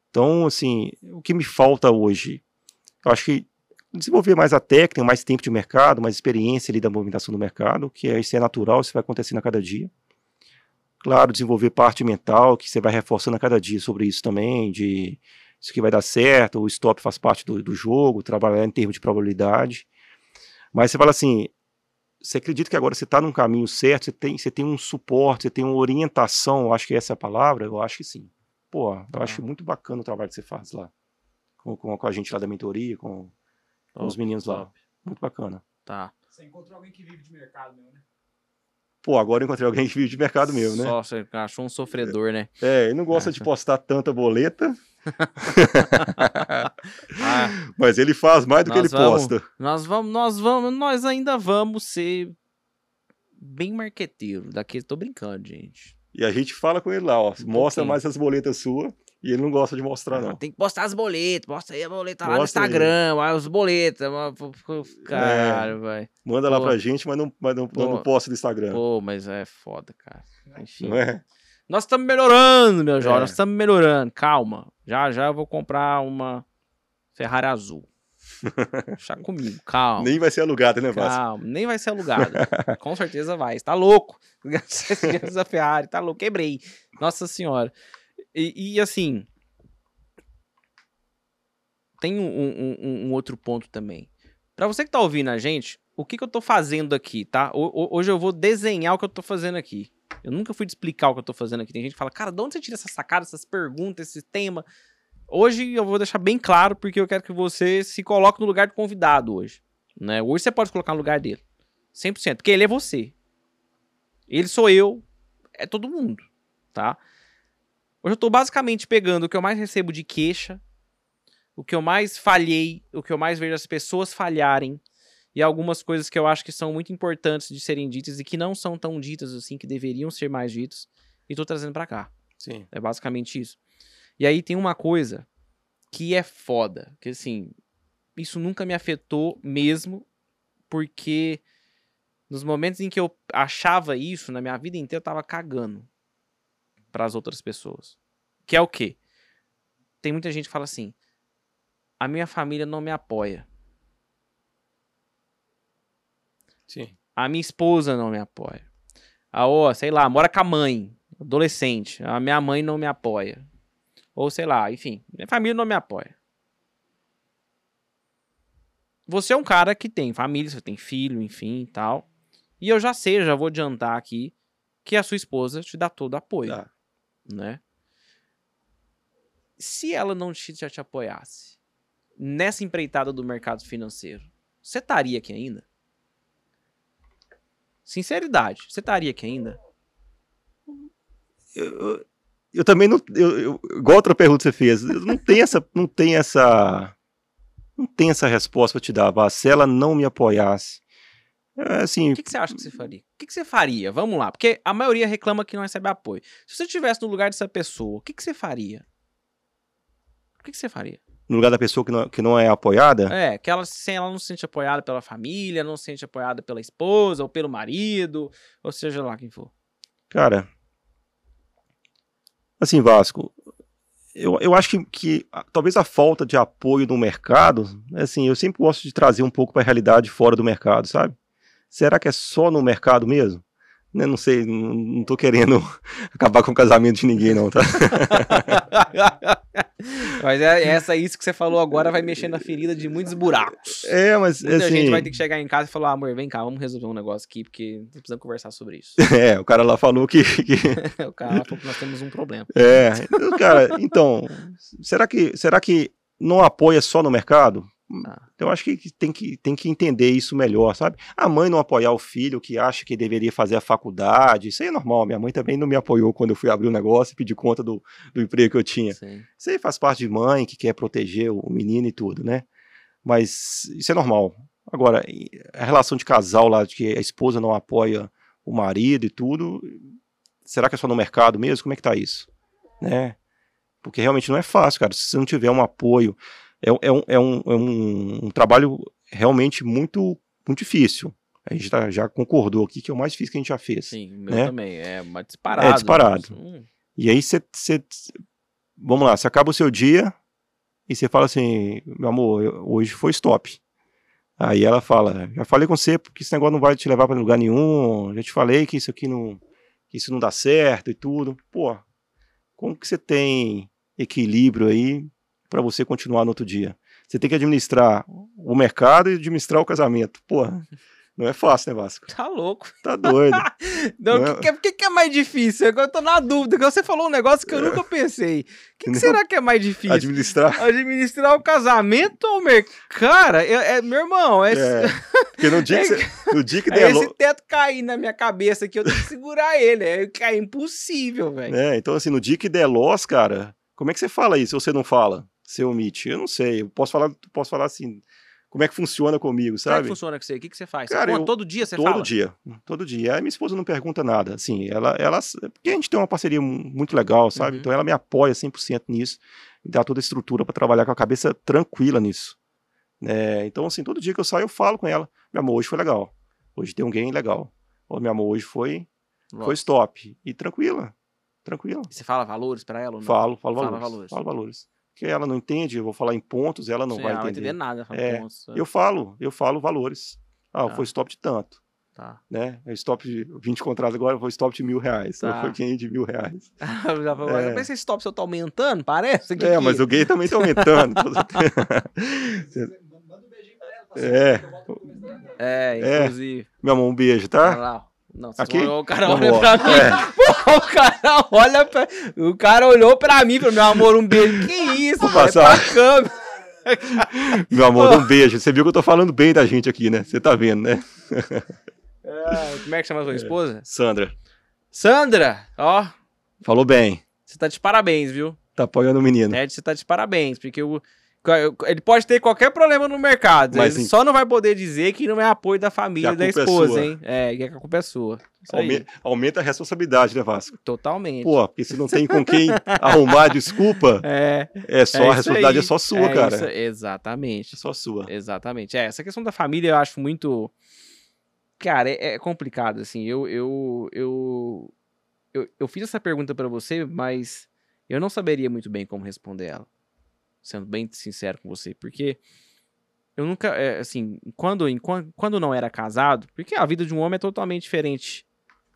Speaker 2: Então, assim, o que me falta hoje? Eu acho que desenvolver mais a técnica, mais tempo de mercado, mais experiência ali da movimentação do mercado, que é, isso é natural, isso vai acontecendo a cada dia. Claro, desenvolver parte mental, que você vai reforçando a cada dia sobre isso também, de isso que vai dar certo, o stop faz parte do, do jogo, trabalhar em termos de probabilidade. Mas você fala assim, você acredita que agora você está num caminho certo, você tem, você tem um suporte, você tem uma orientação, eu acho que essa é a palavra, eu acho que sim. Pô, eu acho muito bacana o trabalho que você faz lá, com, com, com a gente lá da mentoria, com, com os
Speaker 1: Top,
Speaker 2: meninos lá.
Speaker 1: top.
Speaker 2: Muito bacana.
Speaker 1: Tá.
Speaker 3: Você encontrou alguém que vive de mercado mesmo, né?
Speaker 2: Pô, agora eu encontrei alguém que vive de mercado mesmo, né?
Speaker 1: Só você achou um sofredor, né?
Speaker 2: É, ele não gosta de postar tanta boleta,
Speaker 1: Ah,
Speaker 2: mas ele faz mais do que ele
Speaker 1: vamos-
Speaker 2: posta.
Speaker 1: nós vamos, nós vamos, nós ainda vamos ser bem marqueteiro. Daqui, tô brincando, gente.
Speaker 2: E a gente fala com ele lá, ó.
Speaker 1: Um
Speaker 2: mostra
Speaker 1: pouquinho.
Speaker 2: mais as boletas suas. E ele não gosta de mostrar, não.
Speaker 1: Tem que postar as boletas, posta aí a boleta lá no
Speaker 2: Mostra aí.
Speaker 1: Instagram, lá os boletas. Caralho, vai.
Speaker 2: Manda lá
Speaker 1: Pô.
Speaker 2: pra gente, mas não, mas não,
Speaker 1: Pô.
Speaker 2: não posta no Instagram.
Speaker 1: Pô, mas é foda, cara. Enfim.
Speaker 2: Não é?
Speaker 1: Nós estamos melhorando, meu jovem.
Speaker 2: É.
Speaker 1: Nós estamos melhorando. Calma. Já já eu vou comprar uma Ferrari azul. Deixa comigo. Calma.
Speaker 2: Nem vai ser alugada, né, Vasco?
Speaker 1: Calma. Nem vai ser alugada. Com certeza vai. Você tá louco. Da Ferrari, tá louco. Quebrei. Nossa senhora. E, e, assim. Tem um, um- um- outro ponto também. Pra você que tá ouvindo a gente, o que, que eu tô fazendo aqui, tá? Ho- ho- Hoje eu vou desenhar o que eu tô fazendo aqui. Eu nunca fui explicar o que eu tô fazendo aqui. Tem gente que fala, cara, de onde você tira essa sacada, essas perguntas, esse tema? Hoje eu vou deixar bem claro, porque eu quero que você se coloque no lugar do convidado hoje. Né? Hoje você pode colocar no lugar dele. 100%. Porque ele é você. Ele sou eu. É todo mundo. Tá? Hoje eu tô basicamente pegando o que eu mais recebo de queixa, o que eu mais falhei, o que eu mais vejo as pessoas falharem e algumas coisas que eu acho que são muito importantes de serem ditas e que não são tão ditas assim, que deveriam ser mais ditas, e tô trazendo pra cá.
Speaker 2: Sim.
Speaker 1: É basicamente isso. E aí tem uma coisa que é foda, que assim, isso nunca me afetou mesmo, porque nos momentos em que eu achava isso, na minha vida inteira, eu tava cagando pras outras pessoas. Que é o quê? Tem muita gente que fala assim: a minha família não me apoia.
Speaker 2: Sim.
Speaker 1: A minha esposa não me apoia. A, ó, sei lá, mora com a mãe, adolescente. A minha mãe não me apoia. Ou sei lá, enfim, minha família não me apoia. Você é um cara que tem família, você tem filho, enfim e tal. E eu já sei, já vou adiantar aqui, que a sua esposa te dá todo apoio,
Speaker 2: Dá.
Speaker 1: né? Se ela não te, já te apoiasse nessa empreitada do mercado financeiro, você estaria aqui ainda? Sinceridade, você estaria aqui ainda?
Speaker 2: Eu, eu- eu também não. Eu, igual outra pergunta que você fez, não tem essa. Não tem essa. Não tem essa resposta pra te dar, Vaz. Se ela não me apoiasse. É, assim,
Speaker 1: O que, que você acha que você faria? O que, que você faria? Vamos lá, porque a maioria reclama que não recebe apoio. Se você estivesse no lugar dessa pessoa, o que, que você faria? O que, que você faria?
Speaker 2: No lugar da pessoa que não, que não é apoiada,
Speaker 1: É, que ela, se- ela não se sente apoiada pela família, não se sente apoiada pela esposa ou pelo marido, ou seja lá quem for.
Speaker 2: cara. Assim, Vasco. Eu, eu acho que, que talvez a falta de apoio no mercado, assim, eu sempre gosto de trazer um pouco para a realidade fora do mercado, sabe? Será que é só no mercado mesmo? Né, não sei, não, não tô querendo acabar com o casamento de ninguém, não, tá?
Speaker 1: mas é, essa isso que você falou agora vai mexer na ferida de muitos buracos.
Speaker 2: É, mas
Speaker 1: Muita
Speaker 2: assim,
Speaker 1: gente vai ter que chegar em casa e falar, amor, vem cá, vamos resolver um negócio aqui, porque precisamos conversar sobre isso.
Speaker 2: é, o cara lá falou que, que-
Speaker 1: o cara falou que nós temos um problema.
Speaker 2: é, cara, então, será que será que não apoia só no mercado?
Speaker 1: Ah.
Speaker 2: Então, eu acho que tem, que tem que entender isso melhor, sabe? A mãe não apoiar o filho que acha que deveria fazer a faculdade, isso aí é normal. Minha mãe também não me apoiou quando eu fui abrir o negócio e pedir conta do, do emprego que eu tinha.
Speaker 1: Sim.
Speaker 2: Isso aí faz parte de mãe que quer proteger o menino e tudo, né? Mas isso é normal. Agora, a relação de casal lá, de que a esposa não apoia o marido e tudo, será que é só no mercado mesmo? Como é que tá isso? Né? Porque realmente não é fácil, cara. Se você não tiver um apoio, é, um- é um, é, um, é um, um trabalho realmente muito, muito difícil. A gente tá- já concordou aqui que é o mais difícil que a gente já fez.
Speaker 1: Sim, meu
Speaker 2: Né?
Speaker 1: também. É mais disparado.
Speaker 2: É disparado.
Speaker 1: Hum,
Speaker 2: E aí você. Vamos lá, você acaba o seu dia e você fala assim, meu amor, hoje foi stop. Aí ela fala, já falei com você porque esse negócio não vai te levar para lugar nenhum, já te falei que isso aqui não. que isso não dá certo e tudo. Pô, como que você tem equilíbrio aí para você continuar no outro dia? Você tem que administrar o mercado e administrar o casamento. Pô, não é fácil, né, Vasco?
Speaker 1: Tá louco.
Speaker 2: Tá doido.
Speaker 1: Não, o que, que, que que é mais difícil? Agora eu tô na dúvida. Você falou um negócio que eu nunca pensei. O que, que será que é mais difícil?
Speaker 2: administrar.
Speaker 1: Administrar o casamento ou o mercado? Cara, eu- é, meu irmão, é,
Speaker 2: É, porque no dia que, você, no dia que
Speaker 1: é
Speaker 2: der
Speaker 1: esse
Speaker 2: lo-
Speaker 1: teto cair na minha cabeça aqui, eu tenho que segurar ele. É, é impossível, velho.
Speaker 2: né? Então, assim, no dia que der loss, cara, como é que você fala isso se você não fala? Você omite? Eu não sei. Eu posso falar, posso falar assim, como é que funciona comigo,
Speaker 1: Como é que
Speaker 2: sabe?
Speaker 1: funciona com você? O que, que você faz?
Speaker 2: Cara,
Speaker 1: conta
Speaker 2: eu-
Speaker 1: todo dia você
Speaker 2: todo
Speaker 1: fala?
Speaker 2: dia, todo dia. Aí minha esposa não pergunta nada, assim, ela, ela, porque a gente tem uma parceria mu- muito legal, sabe?
Speaker 1: Uhum.
Speaker 2: Então ela me apoia 100% nisso, me dá toda a estrutura para trabalhar com a cabeça tranquila nisso. É, então, assim, todo dia que eu saio eu falo com ela, meu amor, hoje foi legal, hoje tem um game legal, ou meu amor, hoje foi, foi stop, e tranquila, tranquila.
Speaker 1: Você fala valores pra ela ou não?
Speaker 2: Falo, falo
Speaker 1: Fala
Speaker 2: valores,
Speaker 1: valores.
Speaker 2: Falo valores. Porque ela não entende, eu vou falar em pontos, ela não
Speaker 1: Sim,
Speaker 2: vai
Speaker 1: ela
Speaker 2: entender.
Speaker 1: nada. fala,
Speaker 2: É,
Speaker 1: "Nossa,
Speaker 2: Eu falo, eu falo valores. Ah,
Speaker 1: Tá.
Speaker 2: foi stop de tanto,
Speaker 1: Tá.
Speaker 2: né? É stop de 20 contratos agora, foi stop de mil reais.
Speaker 1: Tá.
Speaker 2: Foi 500 de mil reais.
Speaker 1: Já falou,
Speaker 2: É.
Speaker 1: Mas esse stop seu tá aumentando? Parece. que
Speaker 2: é,
Speaker 1: que-
Speaker 2: mas o gay também tá aumentando.
Speaker 3: Manda um beijinho pra ela.
Speaker 2: É.
Speaker 3: eu
Speaker 1: É,
Speaker 2: É.
Speaker 1: inclusive.
Speaker 2: Meu amor, um beijo, tá?
Speaker 1: lá. Não,
Speaker 2: Aqui?
Speaker 1: vão- o cara olha pra mim.
Speaker 2: É.
Speaker 1: O cara olha pra... O cara olhou pra mim e falou, meu amor, um beijo. Que isso,
Speaker 2: Vou
Speaker 1: velho?
Speaker 2: passar.
Speaker 1: Pra câmera.
Speaker 2: Meu amor, um beijo. Você viu que eu tô falando bem da gente aqui, né? Você tá vendo, né?
Speaker 1: Ah, como é que chama a sua esposa?
Speaker 2: Sandra,
Speaker 1: Sandra, ó,
Speaker 2: falou bem.
Speaker 1: você tá de parabéns, viu?
Speaker 2: Tá apoiando o menino.
Speaker 1: Ted, você tá de parabéns, porque o... Ele pode ter qualquer problema no mercado,
Speaker 2: Mas
Speaker 1: ele só não vai poder dizer que não é apoio da família
Speaker 2: a
Speaker 1: da
Speaker 2: é
Speaker 1: esposa,
Speaker 2: sua.
Speaker 1: hein? É, que a culpa é sua. Isso aí,
Speaker 2: Aume- Aumenta a responsabilidade, né, Vasco?
Speaker 1: totalmente.
Speaker 2: Pô, porque se não tem com quem arrumar desculpa,
Speaker 1: é,
Speaker 2: é só,
Speaker 1: é
Speaker 2: a responsabilidade
Speaker 1: aí.
Speaker 2: é só sua,
Speaker 1: É
Speaker 2: cara.
Speaker 1: isso- exatamente.
Speaker 2: É só sua.
Speaker 1: Exatamente. É, essa questão da família eu acho muito. Cara, é, é complicado, assim. Eu, eu, eu, eu, eu fiz essa pergunta pra você, mas eu não saberia muito bem como responder ela. Sendo bem sincero com você. Porque eu nunca. é, assim, quando, enquanto, quando não era casado, porque a vida de um homem é totalmente diferente.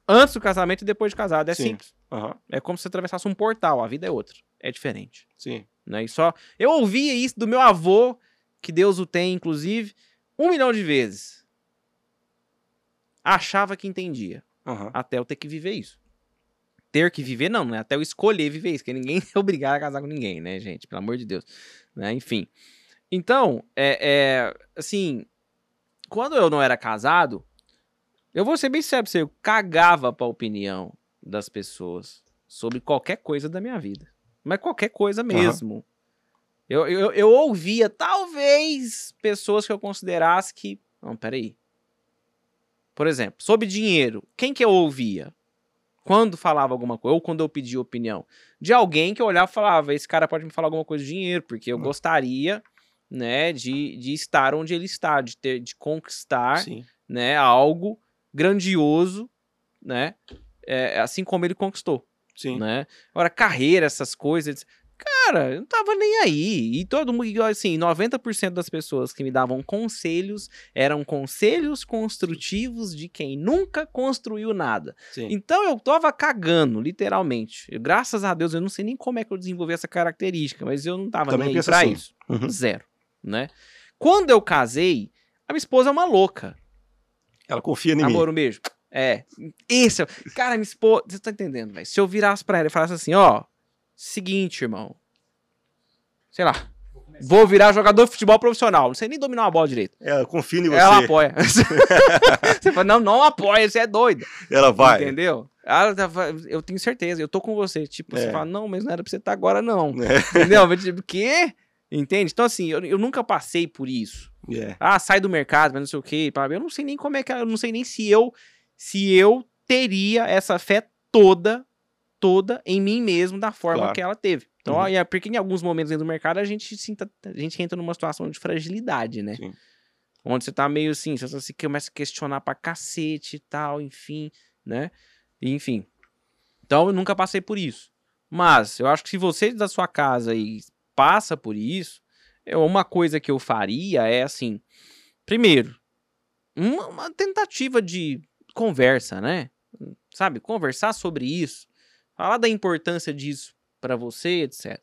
Speaker 1: Antes do casamento e depois de casado. É
Speaker 2: Sim.
Speaker 1: simples.
Speaker 2: Aham,
Speaker 1: É como se você atravessasse um portal. A vida é outra. É diferente
Speaker 2: sim.
Speaker 1: né? E só eu ouvia isso do meu avô, que Deus o tem, inclusive, um milhão de vezes. Achava que entendia,
Speaker 2: Aham.
Speaker 1: até eu ter que viver isso. Ter que viver, não, né? Até eu escolher viver isso, porque ninguém é obrigado a casar com ninguém, né, gente? Pelo amor de Deus. Né? Enfim. Então, é, é, assim, quando eu não era casado, eu vou ser bem sério pra você, eu cagava pra opinião das pessoas sobre qualquer coisa da minha vida. Mas qualquer coisa mesmo. Eu, eu, eu ouvia, talvez, pessoas que eu considerasse que. Não, peraí. Por exemplo, sobre dinheiro. Quem que eu ouvia? Quando falava alguma coisa, ou quando eu pedia opinião? De alguém que eu olhava e falava: esse cara pode me falar alguma coisa de dinheiro, porque eu
Speaker 2: Hum.
Speaker 1: gostaria, né, de, de estar onde ele está, de, ter, de conquistar
Speaker 2: Sim.
Speaker 1: né, algo grandioso, né, é, assim como ele conquistou
Speaker 2: Sim.
Speaker 1: né? Agora, carreira, essas coisas. Cara, eu não tava nem aí. E todo mundo, assim, 90% das pessoas que me davam conselhos eram conselhos construtivos de quem nunca construiu nada.
Speaker 2: Sim.
Speaker 1: Então eu tava cagando, literalmente. Eu, graças a Deus, eu não sei nem como é que eu desenvolvi essa característica, mas eu não tava
Speaker 2: Também
Speaker 1: nem aí pra
Speaker 2: assim.
Speaker 1: isso.
Speaker 2: Uhum.
Speaker 1: Zero, né? Quando eu casei, a minha esposa é uma louca.
Speaker 2: Ela confia em mim.
Speaker 1: Amor, um beijo. É. Esse, é cara, minha esposa. Você tá entendendo, velho? Se eu virasse pra ela e falasse assim, ó. Seguinte, irmão. Sei lá. Vou virar jogador de futebol profissional. Não sei nem dominar uma bola direito.
Speaker 2: Ela confia em você.
Speaker 1: Ela
Speaker 2: Ela,
Speaker 1: apoia. você fala, não, não apoia, você é doido.
Speaker 2: vai.
Speaker 1: Entendeu? Ela tá- eu tenho certeza, eu tô com você. Tipo, você
Speaker 2: É.
Speaker 1: fala, não, mas não era pra você estar agora, não.
Speaker 2: É.
Speaker 1: Entendeu? Tipo, quê? Entende? Então, assim, eu, eu nunca passei por isso.
Speaker 2: É.
Speaker 1: Ah, sai do mercado, mas não sei o quê. Eu não sei nem como é que. Eu não sei nem se eu. Se eu teria essa fé toda, toda em mim mesmo, da forma
Speaker 2: Claro.
Speaker 1: que ela teve. Então,
Speaker 2: Uhum.
Speaker 1: é porque em alguns momentos dentro do mercado a gente, sinta, a gente entra numa situação de fragilidade, né?
Speaker 2: Sim.
Speaker 1: Onde você tá meio assim, você começa a questionar pra cacete e tal, enfim, né? E, Enfim. Então, eu nunca passei por isso. Mas, eu acho que se você da sua casa aí passa por isso, é uma coisa que eu faria é assim, primeiro, uma, uma tentativa de conversa, né? Sabe, conversar sobre isso, falar da importância disso pra você, etc,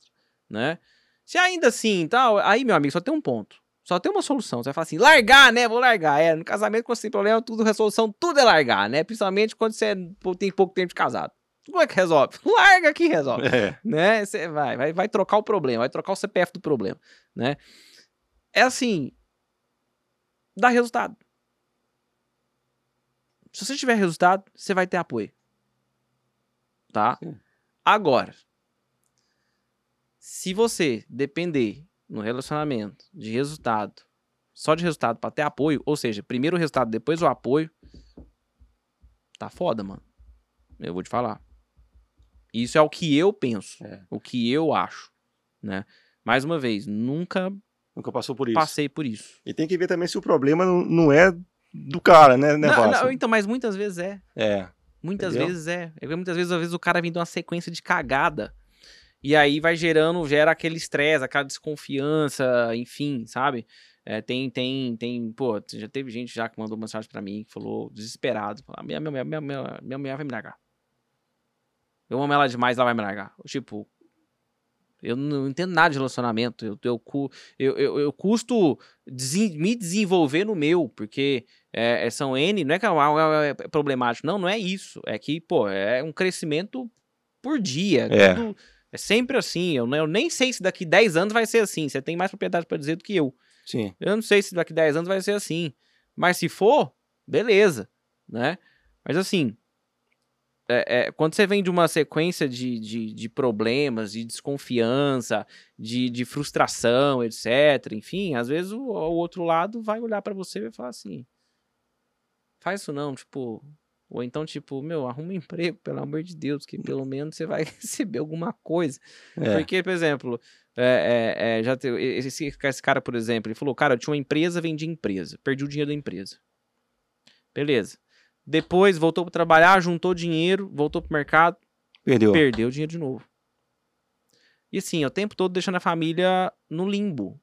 Speaker 1: né? Se ainda assim, tal, aí meu amigo, só tem um ponto. Só tem uma solução. Você vai falar assim, largar, né? Vou largar. É, no casamento, quando você tem problema, tudo, resolução, tudo é largar, né? Principalmente quando você é- tem pouco tempo de casado. Como é que resolve? Larga que resolve
Speaker 2: É.
Speaker 1: né? Você vai, vai, vai trocar o problema, vai trocar o CPF do problema, né? É assim, dá resultado. Se você tiver resultado, você vai ter apoio. Tá?
Speaker 2: Sim.
Speaker 1: Agora, se você depender no relacionamento de resultado, só de resultado pra ter apoio, ou seja, primeiro o resultado, depois o apoio, tá foda, mano. Eu vou te falar. Isso é o que eu penso,
Speaker 2: É.
Speaker 1: o que eu acho, né? Mais uma vez, nunca
Speaker 2: Nunca passou por isso.
Speaker 1: passei por isso.
Speaker 2: E tem que ver também se o problema não, não é do cara, né,
Speaker 1: Não,
Speaker 2: Vasco?
Speaker 1: não, então, mas muitas vezes é.
Speaker 2: É.
Speaker 1: Muitas
Speaker 2: Entendeu?
Speaker 1: vezes é. Muitas vezes, às vezes, o cara vem de uma sequência de cagada. E aí vai gerando, gera aquele estresse, aquela desconfiança, enfim, sabe? É, tem, tem, tem, pô, já teve gente já que mandou mensagem pra mim, que falou, desesperado, falou, "Ah, minha, minha, minha, minha, minha mulher vai me largar. Eu amo ela demais, ela vai me largar. Tipo, eu não entendo nada de relacionamento, eu, eu, eu, eu, eu custo desen- me desenvolver no meu, porque é, é- são N, não é que é, uma- é problemático, não, não é isso. É que, pô, é um crescimento por dia.
Speaker 2: É.
Speaker 1: tudo- é sempre assim. Eu, eu nem sei se daqui 10 anos vai ser assim. Você tem mais propriedade pra dizer do que eu.
Speaker 2: Sim.
Speaker 1: Eu não sei se daqui 10 anos vai ser assim. Mas se for, beleza, né? Mas assim, é- é, quando você vem de uma sequência de, de, de problemas, de desconfiança, de, de frustração, etc., enfim, às vezes o, o outro lado vai olhar pra você e vai falar assim, faz isso não, tipo... Ou então, tipo, meu, arruma um emprego, pelo amor de Deus, que pelo menos você vai receber alguma coisa.
Speaker 2: É.
Speaker 1: Porque, por exemplo, é, é, é, já teve, esse, esse cara, por exemplo, ele falou, cara, eu tinha uma empresa, vendi empresa, perdi o dinheiro da empresa. Beleza. Depois voltou para trabalhar, juntou dinheiro, voltou pro mercado,
Speaker 2: Perdeu.
Speaker 1: perdeu o dinheiro de novo. E assim, o tempo todo deixando a família no limbo.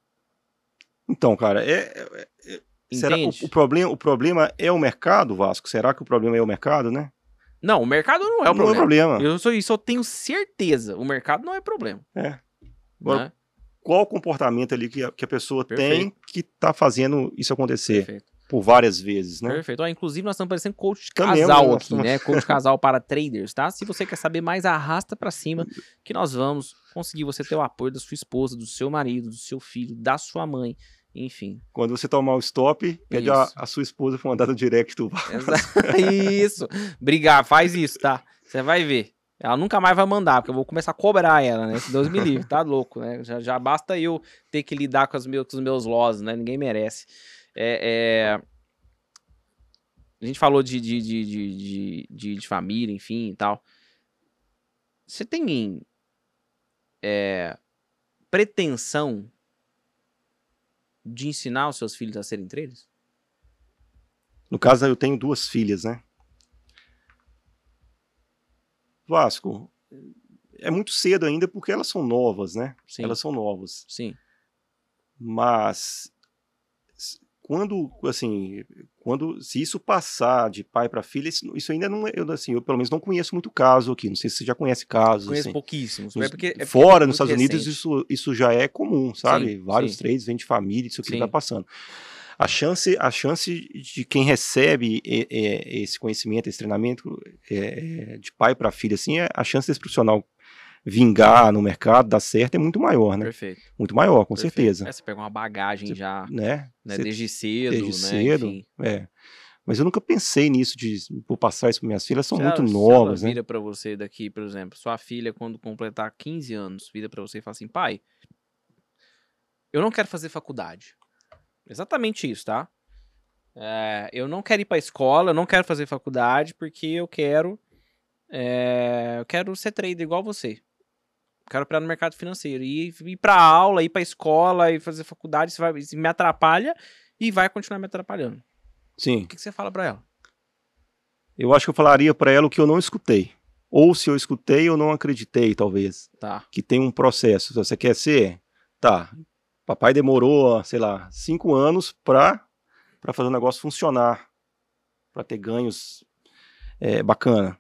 Speaker 2: Então, cara, é, é- é- será o, o problema, o problema é o mercado, Vasco? Será que o problema é o mercado, né?
Speaker 1: Não, o mercado não é o
Speaker 2: não é
Speaker 1: problema.
Speaker 2: problema.
Speaker 1: Eu só, isso eu tenho certeza. O mercado não é problema.
Speaker 2: É. Agora,
Speaker 1: Né?
Speaker 2: Qual o comportamento ali que a, que a pessoa tem
Speaker 1: Perfeito.
Speaker 2: que tá fazendo isso acontecer
Speaker 1: Perfeito.
Speaker 2: por várias vezes, né?
Speaker 1: Perfeito. Ó, inclusive, nós estamos parecendo coach
Speaker 2: Também,
Speaker 1: casal aqui,
Speaker 2: estamos-
Speaker 1: né? Coach casal para traders, tá? Se você quer saber mais, arrasta pra cima que nós vamos conseguir você ter o apoio da sua esposa, do seu marido, do seu filho, da sua mãe, enfim.
Speaker 2: Quando você tomar o stop, pede a, a sua esposa pra mandar no direct do
Speaker 1: isso. Brigar, faz isso, tá? Você vai ver. Ela nunca mais vai mandar, porque eu vou começar a cobrar ela, né? Que Deus me livre, tá louco, né? Já, já basta eu ter que lidar com, as meus, com os meus losses, né? Ninguém merece. É, é, A gente falou de, de, de, de, de, de- de família, enfim e tal. Você tem é, pretensão de ensinar os seus filhos a serem traders?
Speaker 2: No caso, eu tenho duas filhas, né? Vasco, é muito cedo ainda porque elas são novas, né?
Speaker 1: Sim.
Speaker 2: Elas são novas.
Speaker 1: Sim.
Speaker 2: Mas quando, assim, quando se isso passar de pai para filha, isso, isso ainda não é, eu, assim, eu pelo menos não conheço muito caso aqui. Não sei se você já conhece casos
Speaker 1: Conheço
Speaker 2: assim.
Speaker 1: pouquíssimos.
Speaker 2: Nos-
Speaker 1: é porque, é
Speaker 2: fora,
Speaker 1: é
Speaker 2: nos Estados Unidos,
Speaker 1: recente.
Speaker 2: isso, isso já é comum, sabe?
Speaker 1: Sim,
Speaker 2: Vários
Speaker 1: sim.
Speaker 2: trades vêm de família, isso
Speaker 1: Sim.
Speaker 2: está passando. A chance, a chance de quem recebe esse conhecimento, esse treinamento é, é, de pai para filha, assim, é- a chance desse profissional vingar no mercado, dar certo, é muito maior, né?
Speaker 1: Perfeito.
Speaker 2: Muito maior, com
Speaker 1: perfeito.
Speaker 2: certeza.
Speaker 1: É, você pega uma bagagem
Speaker 2: Você-
Speaker 1: já,
Speaker 2: Né?
Speaker 1: né? Desde cedo,
Speaker 2: desde
Speaker 1: né?
Speaker 2: cedo,
Speaker 1: Enfim.
Speaker 2: é. Mas eu nunca pensei nisso de vou passar isso para minhas filhas, são
Speaker 1: Se
Speaker 2: muito
Speaker 1: ela- se
Speaker 2: novas,
Speaker 1: ela
Speaker 2: né?
Speaker 1: vira pra você daqui, por exemplo, sua filha, quando completar 15 anos, vira pra você e fala assim, pai, eu não quero fazer faculdade. Exatamente isso, tá? É, eu não quero ir pra escola, eu não quero fazer faculdade, porque eu quero. é, eu quero ser trader igual você. Quero operar no mercado financeiro. E ir pra aula, ir pra escola e fazer faculdade, isso, vai, isso me atrapalha e vai continuar me atrapalhando.
Speaker 2: Sim.
Speaker 1: O que, que você fala pra ela?
Speaker 2: Eu acho que eu falaria para ela o que eu não escutei. Ou se eu escutei, eu não acreditei, talvez.
Speaker 1: Tá.
Speaker 2: que tem um processo. Se você quer ser, tá. Papai demorou, sei lá, cinco anos para para fazer o negócio funcionar, para ter ganhos é, bacana.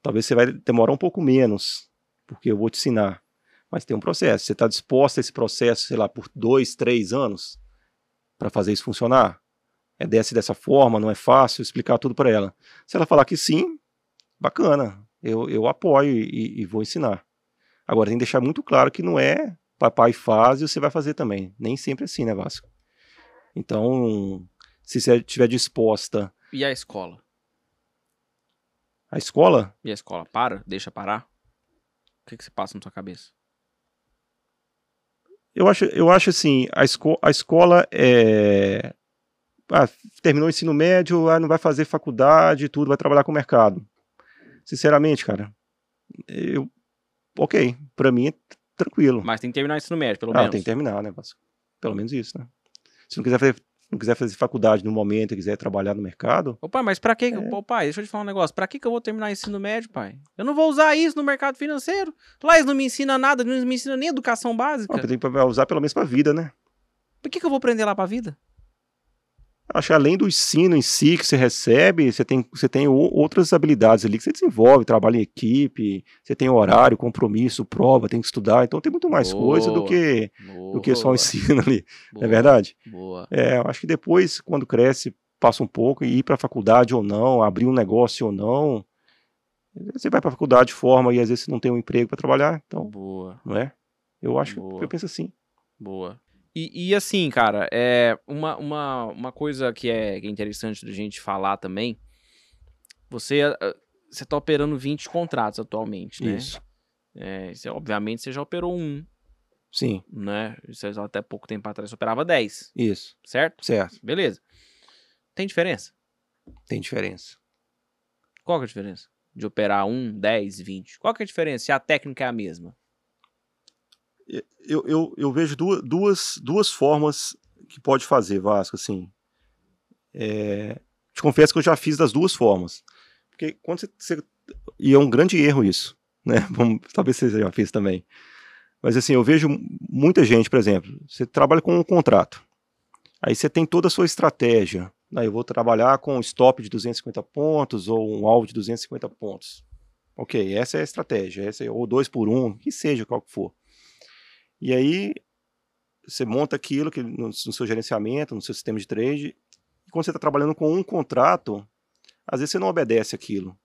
Speaker 2: Talvez você vai demorar um pouco menos, porque eu vou te ensinar. Mas tem um processo. Você está disposto a esse processo, sei lá, por dois, três anos para fazer isso funcionar? É dessa e dessa forma, não é fácil explicar tudo para ela. Se ela falar que sim, bacana, eu, eu apoio e, e vou ensinar. Agora tem que deixar muito claro que não é papai faz e você vai fazer também. Nem sempre é assim, né, Vasco? Então, se você estiver disposta
Speaker 1: E a escola?
Speaker 2: à escola,
Speaker 1: E a escola para? Deixa parar? Que, que se passa na sua cabeça?
Speaker 2: eu acho, eu acho assim, a, esco a escola é. Ah, terminou o ensino médio, ah, não vai fazer faculdade, tudo, vai trabalhar com o mercado. Sinceramente, cara, eu. Ok, pra mim é tranquilo.
Speaker 1: Mas tem que terminar o ensino médio, pelo
Speaker 2: ah,
Speaker 1: menos.
Speaker 2: tem que terminar, né, Vasco? Pelo menos isso, né? Se não quiser fazer, não quiser fazer faculdade no momento e quiser trabalhar no mercado,
Speaker 1: Ô pai, mas pra que.
Speaker 2: É.
Speaker 1: Ô pai, deixa eu te falar um negócio. Pra que, que eu vou terminar ensino médio, pai? Eu não vou usar isso no mercado financeiro. Lá eles não me ensinam nada, não me ensinam nem educação básica.
Speaker 2: ó, tem que usar pelo menos pra vida, né?
Speaker 1: Por que, que eu vou aprender lá pra vida?
Speaker 2: Acho que além do ensino em si que você recebe, você tem, você tem outras habilidades ali que você desenvolve, trabalha em equipe, você tem horário, compromisso, prova, tem que estudar, então tem muito mais coisa do
Speaker 1: Boa.
Speaker 2: que, do que só o
Speaker 1: Boa,
Speaker 2: ensino ali, não
Speaker 1: boa,
Speaker 2: é verdade?
Speaker 1: Boa.
Speaker 2: É, eu acho que depois, quando cresce, passa um pouco, e ir para a faculdade ou não, abrir um negócio ou não, você vai para a faculdade, forma, e às vezes você não tem um emprego para trabalhar, então,
Speaker 1: Boa.
Speaker 2: não é? Eu acho
Speaker 1: Boa.
Speaker 2: que eu penso assim.
Speaker 1: Boa. E, e assim, cara, é uma, uma, uma coisa que é interessante da gente falar também. Você, ah, você tá operando 20 contratos atualmente, né?
Speaker 2: Isso.
Speaker 1: É, você, obviamente você já operou um,
Speaker 2: Sim,
Speaker 1: né? Você até pouco tempo atrás você operava 10,
Speaker 2: isso.
Speaker 1: certo?
Speaker 2: Certo.
Speaker 1: Beleza. Tem diferença?
Speaker 2: Tem diferença.
Speaker 1: Qual que é a diferença? De operar 1, 10, 20? Qual que é a diferença se a técnica é a mesma?
Speaker 2: Eu, eu, eu vejo duas, duas, formas que pode fazer, Vasco, assim. É, te confesso que eu já fiz das duas formas. Porque quando você, você- E é um grande erro isso, né? Vamos- Talvez você já fez também. Mas assim, eu vejo muita gente, por exemplo, você trabalha com um contrato. Aí você tem toda a sua estratégia. Né? Eu vou trabalhar com um stop de 250 pontos ou um alvo de 250 pontos. Ok, essa é a estratégia. Essa é, ou dois por um, que seja qual que for. E aí você monta aquilo que no, no seu gerenciamento, no seu sistema de trade. E quando você está trabalhando com um contrato, às vezes você não obedece aquilo.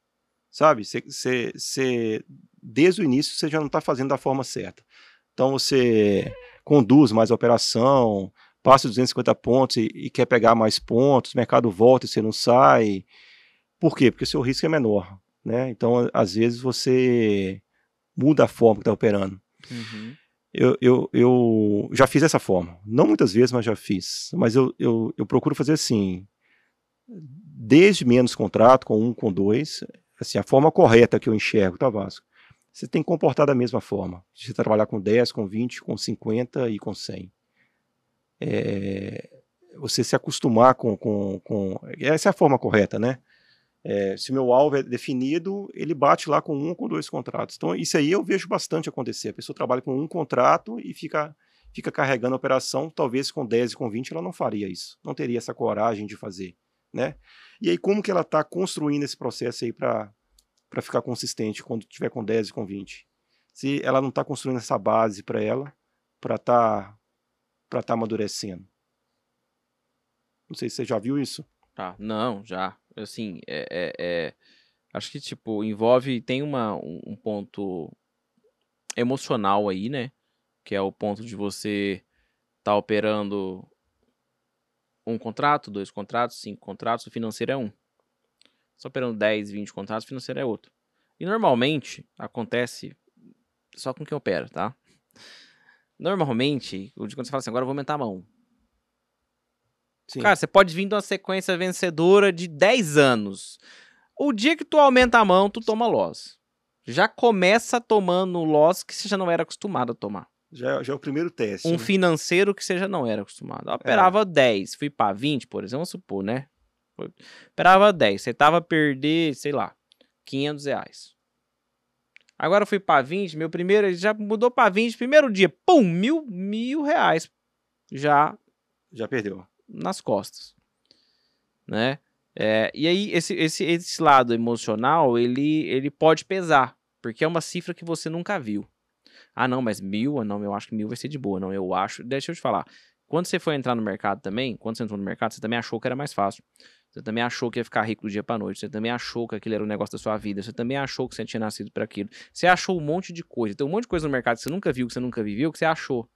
Speaker 2: Sabe? Você, você, você- desde o início você já não está fazendo da forma certa. Então você conduz mais a operação, passa 250 pontos e, e quer pegar mais pontos, o mercado volta e você não sai. Por quê? Porque o seu risco é menor. Né? Então, às vezes, você muda a forma que está operando.
Speaker 1: Uhum.
Speaker 2: Eu, eu, eu já fiz dessa forma. Não muitas vezes, mas já fiz. Mas eu, eu, eu procuro fazer assim, desde menos contrato, com um, com dois, assim, a forma correta que eu enxergo, tá, Vasco? Você tem que comportar da mesma forma. Você trabalhar com 10, com 20, com 50 e com 100. É, você se acostumar com, com, com... Essa é a forma correta, né? É, se meu alvo é definido, ele bate lá com um ou com dois contratos. Então, isso aí eu vejo bastante acontecer. A pessoa trabalha com um contrato e fica, fica carregando a operação. Talvez com 10 e com 20 ela não faria isso. Não teria essa coragem de fazer. Né? E aí, como que ela está construindo esse processo aí para ficar consistente quando tiver com 10 e com 20? Se ela não está construindo essa base para ela, para estar tá, tá amadurecendo. Não sei se você já viu isso.
Speaker 1: Tá, não, já. Assim, é, é, é, acho que, tipo, envolve, tem uma, um, ponto emocional aí, né? Que é o ponto de você estar tá operando um contrato, dois contratos, cinco contratos, o financeiro é um. Só operando 10, 20 contratos, o financeiro é outro. E normalmente acontece só com quem opera, tá? Normalmente, quando você fala assim, agora eu vou aumentar a mão. Sim. Cara, você pode vir de uma sequência vencedora de 10 anos. O dia que tu aumenta a mão, tu toma loss. Já começa tomando loss que você já não era acostumado a tomar.
Speaker 2: Já, já é o primeiro teste.
Speaker 1: Um
Speaker 2: né?
Speaker 1: financeiro que você já não era acostumado. Eu operava é. 10, fui para 20, por exemplo, vamos supor, né? Eu operava 10, você tava a perder, sei lá, 500 reais. Agora eu fui para 20, meu primeiro, já mudou para 20, primeiro dia, pum, mil, mil reais. Já.
Speaker 2: Já perdeu
Speaker 1: nas costas, né? É, e aí esse, esse, esse lado emocional ele, ele pode pesar, porque é uma cifra que você nunca viu. Ah, não, mas mil, ah, não, eu acho que mil vai ser de boa, não, eu acho. Deixa eu te falar. Quando você foi entrar no mercado também, quando você entrou no mercado, você também achou que era mais fácil. Você também achou que ia ficar rico do dia para noite. Você também achou que aquilo era o negócio da sua vida. Você também achou que você tinha nascido para aquilo. Você achou um monte de coisa. Tem um monte de coisa no mercado que você nunca viu, que você nunca viveu, que você achou.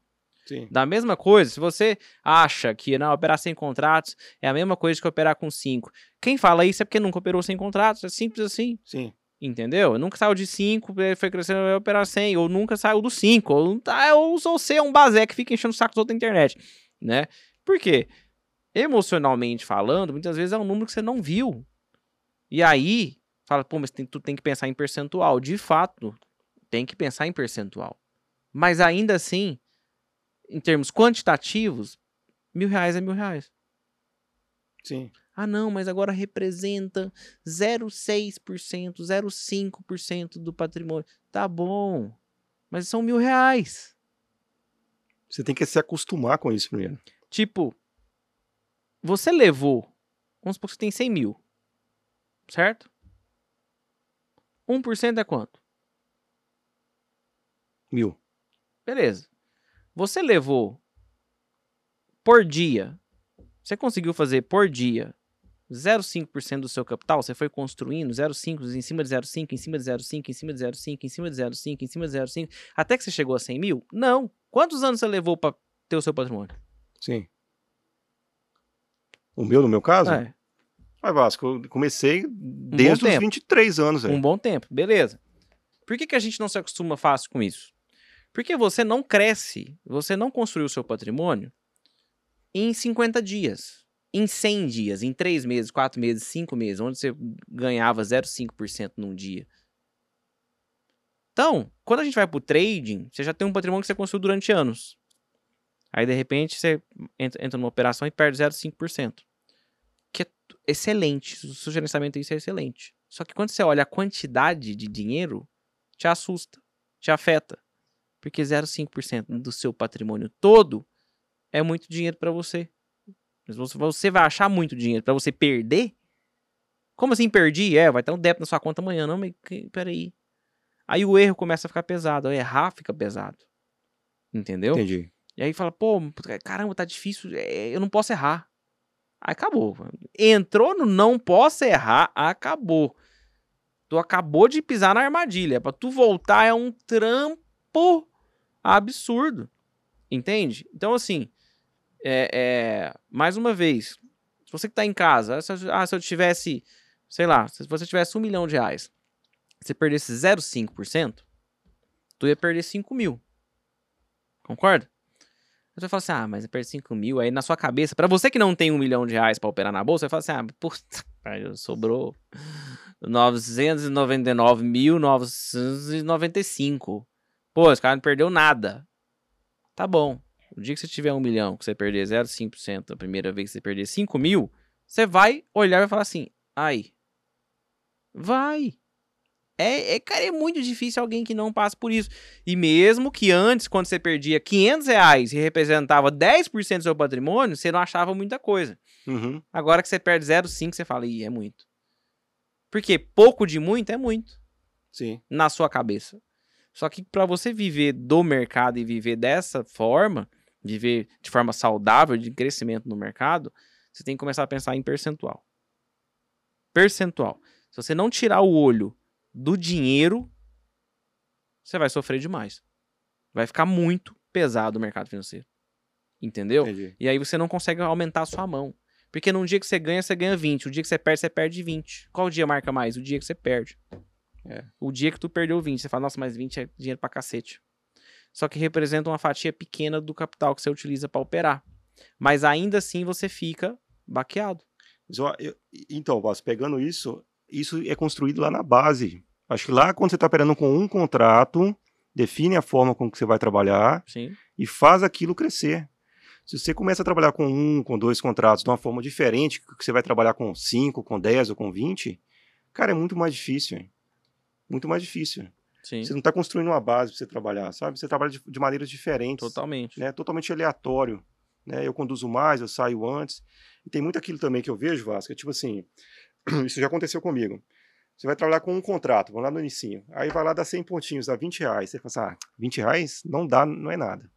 Speaker 2: Sim.
Speaker 1: Da mesma coisa, se você acha que não, operar sem contratos é a mesma coisa que operar com cinco. Quem fala isso é porque nunca operou sem contratos, é simples assim.
Speaker 2: Sim.
Speaker 1: Entendeu? Nunca saiu de 5, foi crescendo, vai operar 100, ou nunca saiu do 5, ou, tá, ou você é um bazé que fica enchendo o saco dos outros na internet, né? Por quê? Emocionalmente falando, muitas vezes é um número que você não viu. E aí, fala, pô, mas tem, tu tem que pensar em percentual. De fato, tem que pensar em percentual. Mas ainda assim, em termos quantitativos, mil reais é mil reais.
Speaker 2: Sim.
Speaker 1: Ah, não, mas agora representa 0,6%, 0,5% do patrimônio. Tá bom, mas são mil reais.
Speaker 2: Você tem que se acostumar com isso primeiro.
Speaker 1: Tipo, você levou, vamos supor que você tem 100 mil, certo? 1% é quanto?
Speaker 2: Mil.
Speaker 1: Beleza. Você levou por dia, você conseguiu fazer por dia 0,5% do seu capital, você foi construindo 0,5 em cima de 0,5, em cima de 0,5, em cima de 0,5, em cima de 0,5, em cima de 0,5, até que você chegou a 100 mil? Não. Quantos anos você levou para ter o seu patrimônio?
Speaker 2: Sim. O meu, no meu caso?
Speaker 1: É.
Speaker 2: Mas, Vasco, eu comecei desde um os 23 anos.
Speaker 1: Um bom tempo, beleza. Por que, que a gente não se acostuma fácil com isso? Porque você não cresce, você não construiu o seu patrimônio em 50 dias, em 100 dias, em 3 meses, 4 meses, 5 meses, onde você ganhava 0,5% num dia. Então, quando a gente vai para o trading, você já tem um patrimônio que você construiu durante anos. Aí, de repente, você entra, numa operação e perde 0,5%. Que é excelente. O seu gerenciamento isso é excelente. Só que quando você olha a quantidade de dinheiro, te assusta, te afeta. Porque 0,5% do seu patrimônio todo é muito dinheiro para você. Mas você vai achar muito dinheiro para você perder? Como assim perdi? É, vai ter um débito na sua conta amanhã. Não, mas peraí. Aí o erro começa a ficar pesado. Errar fica pesado. Entendeu?
Speaker 2: Entendi.
Speaker 1: E aí fala, pô, caramba, tá difícil. É, eu não posso errar. Aí acabou. Entrou no não posso errar, acabou. Tu acabou de pisar na armadilha. Pra tu voltar é um trampo absurdo. Entende? Então, assim, é, é, mais uma vez, se você que tá em casa, se ah, se eu tivesse, sei lá, se você tivesse um milhão de reais, você perdesse 0,5%, tu ia perder 5 mil. Concorda? Você vai falar assim, ah, mas eu perdi 5 mil. Aí na sua cabeça, para você que não tem um milhão de reais para operar na bolsa, você fala assim, ah, puta, sobrou 999.995. Pô, esse cara não perdeu nada. Tá bom. O dia que você tiver um milhão, que você perder 0,5% a primeira vez que você perder 5 mil, você vai olhar e vai falar assim: ai, Vai. É, é, cara, é muito difícil alguém que não passa por isso. E mesmo que antes, quando você perdia 500 reais e representava 10% do seu patrimônio, você não achava muita coisa.
Speaker 2: Uhum.
Speaker 1: Agora que você perde 0,5, você fala, ih, é muito. Porque pouco de muito é muito
Speaker 2: Sim.
Speaker 1: na sua cabeça. Só que para você viver do mercado e viver dessa forma, viver de forma saudável, de crescimento no mercado, você tem que começar a pensar em percentual. Percentual. Se você não tirar o olho do dinheiro, você vai sofrer demais. Vai ficar muito pesado o mercado financeiro. Entendeu?
Speaker 2: Entendi.
Speaker 1: E aí você não consegue aumentar a sua mão. Porque num dia que você ganha, você ganha 20. O dia que você perde, você perde 20. Qual dia marca mais? O dia que você perde.
Speaker 2: É.
Speaker 1: O dia que tu perdeu 20, você fala, nossa, mas 20 é dinheiro pra cacete. Só que representa uma fatia pequena do capital que você utiliza pra operar. Mas ainda assim você fica baqueado.
Speaker 2: Eu- então, Vasco, pegando isso, isso é construído lá na base. Acho que lá, quando você está operando com um contrato, define a forma com que você vai trabalhar
Speaker 1: Sim.
Speaker 2: e faz aquilo crescer. Se você começa a trabalhar com um, com dois contratos de uma forma diferente, que você vai trabalhar com cinco, com 10 ou com 20, cara, é muito mais difícil. hein? Muito mais difícil.
Speaker 1: Sim.
Speaker 2: Você não está construindo uma base para você trabalhar, sabe? Você trabalha de, de maneiras diferentes
Speaker 1: Totalmente.
Speaker 2: né, totalmente aleatório. Né? Eu conduzo mais, eu saio antes. E tem muito aquilo também que eu vejo, Vasco, é tipo assim, isso já aconteceu comigo. Você vai trabalhar com um contrato, vamos lá no inicinho. Aí vai lá dar 100 pontinhos, dá 20 reais. Você fala assim, ah, 20 reais não dá, não é nada.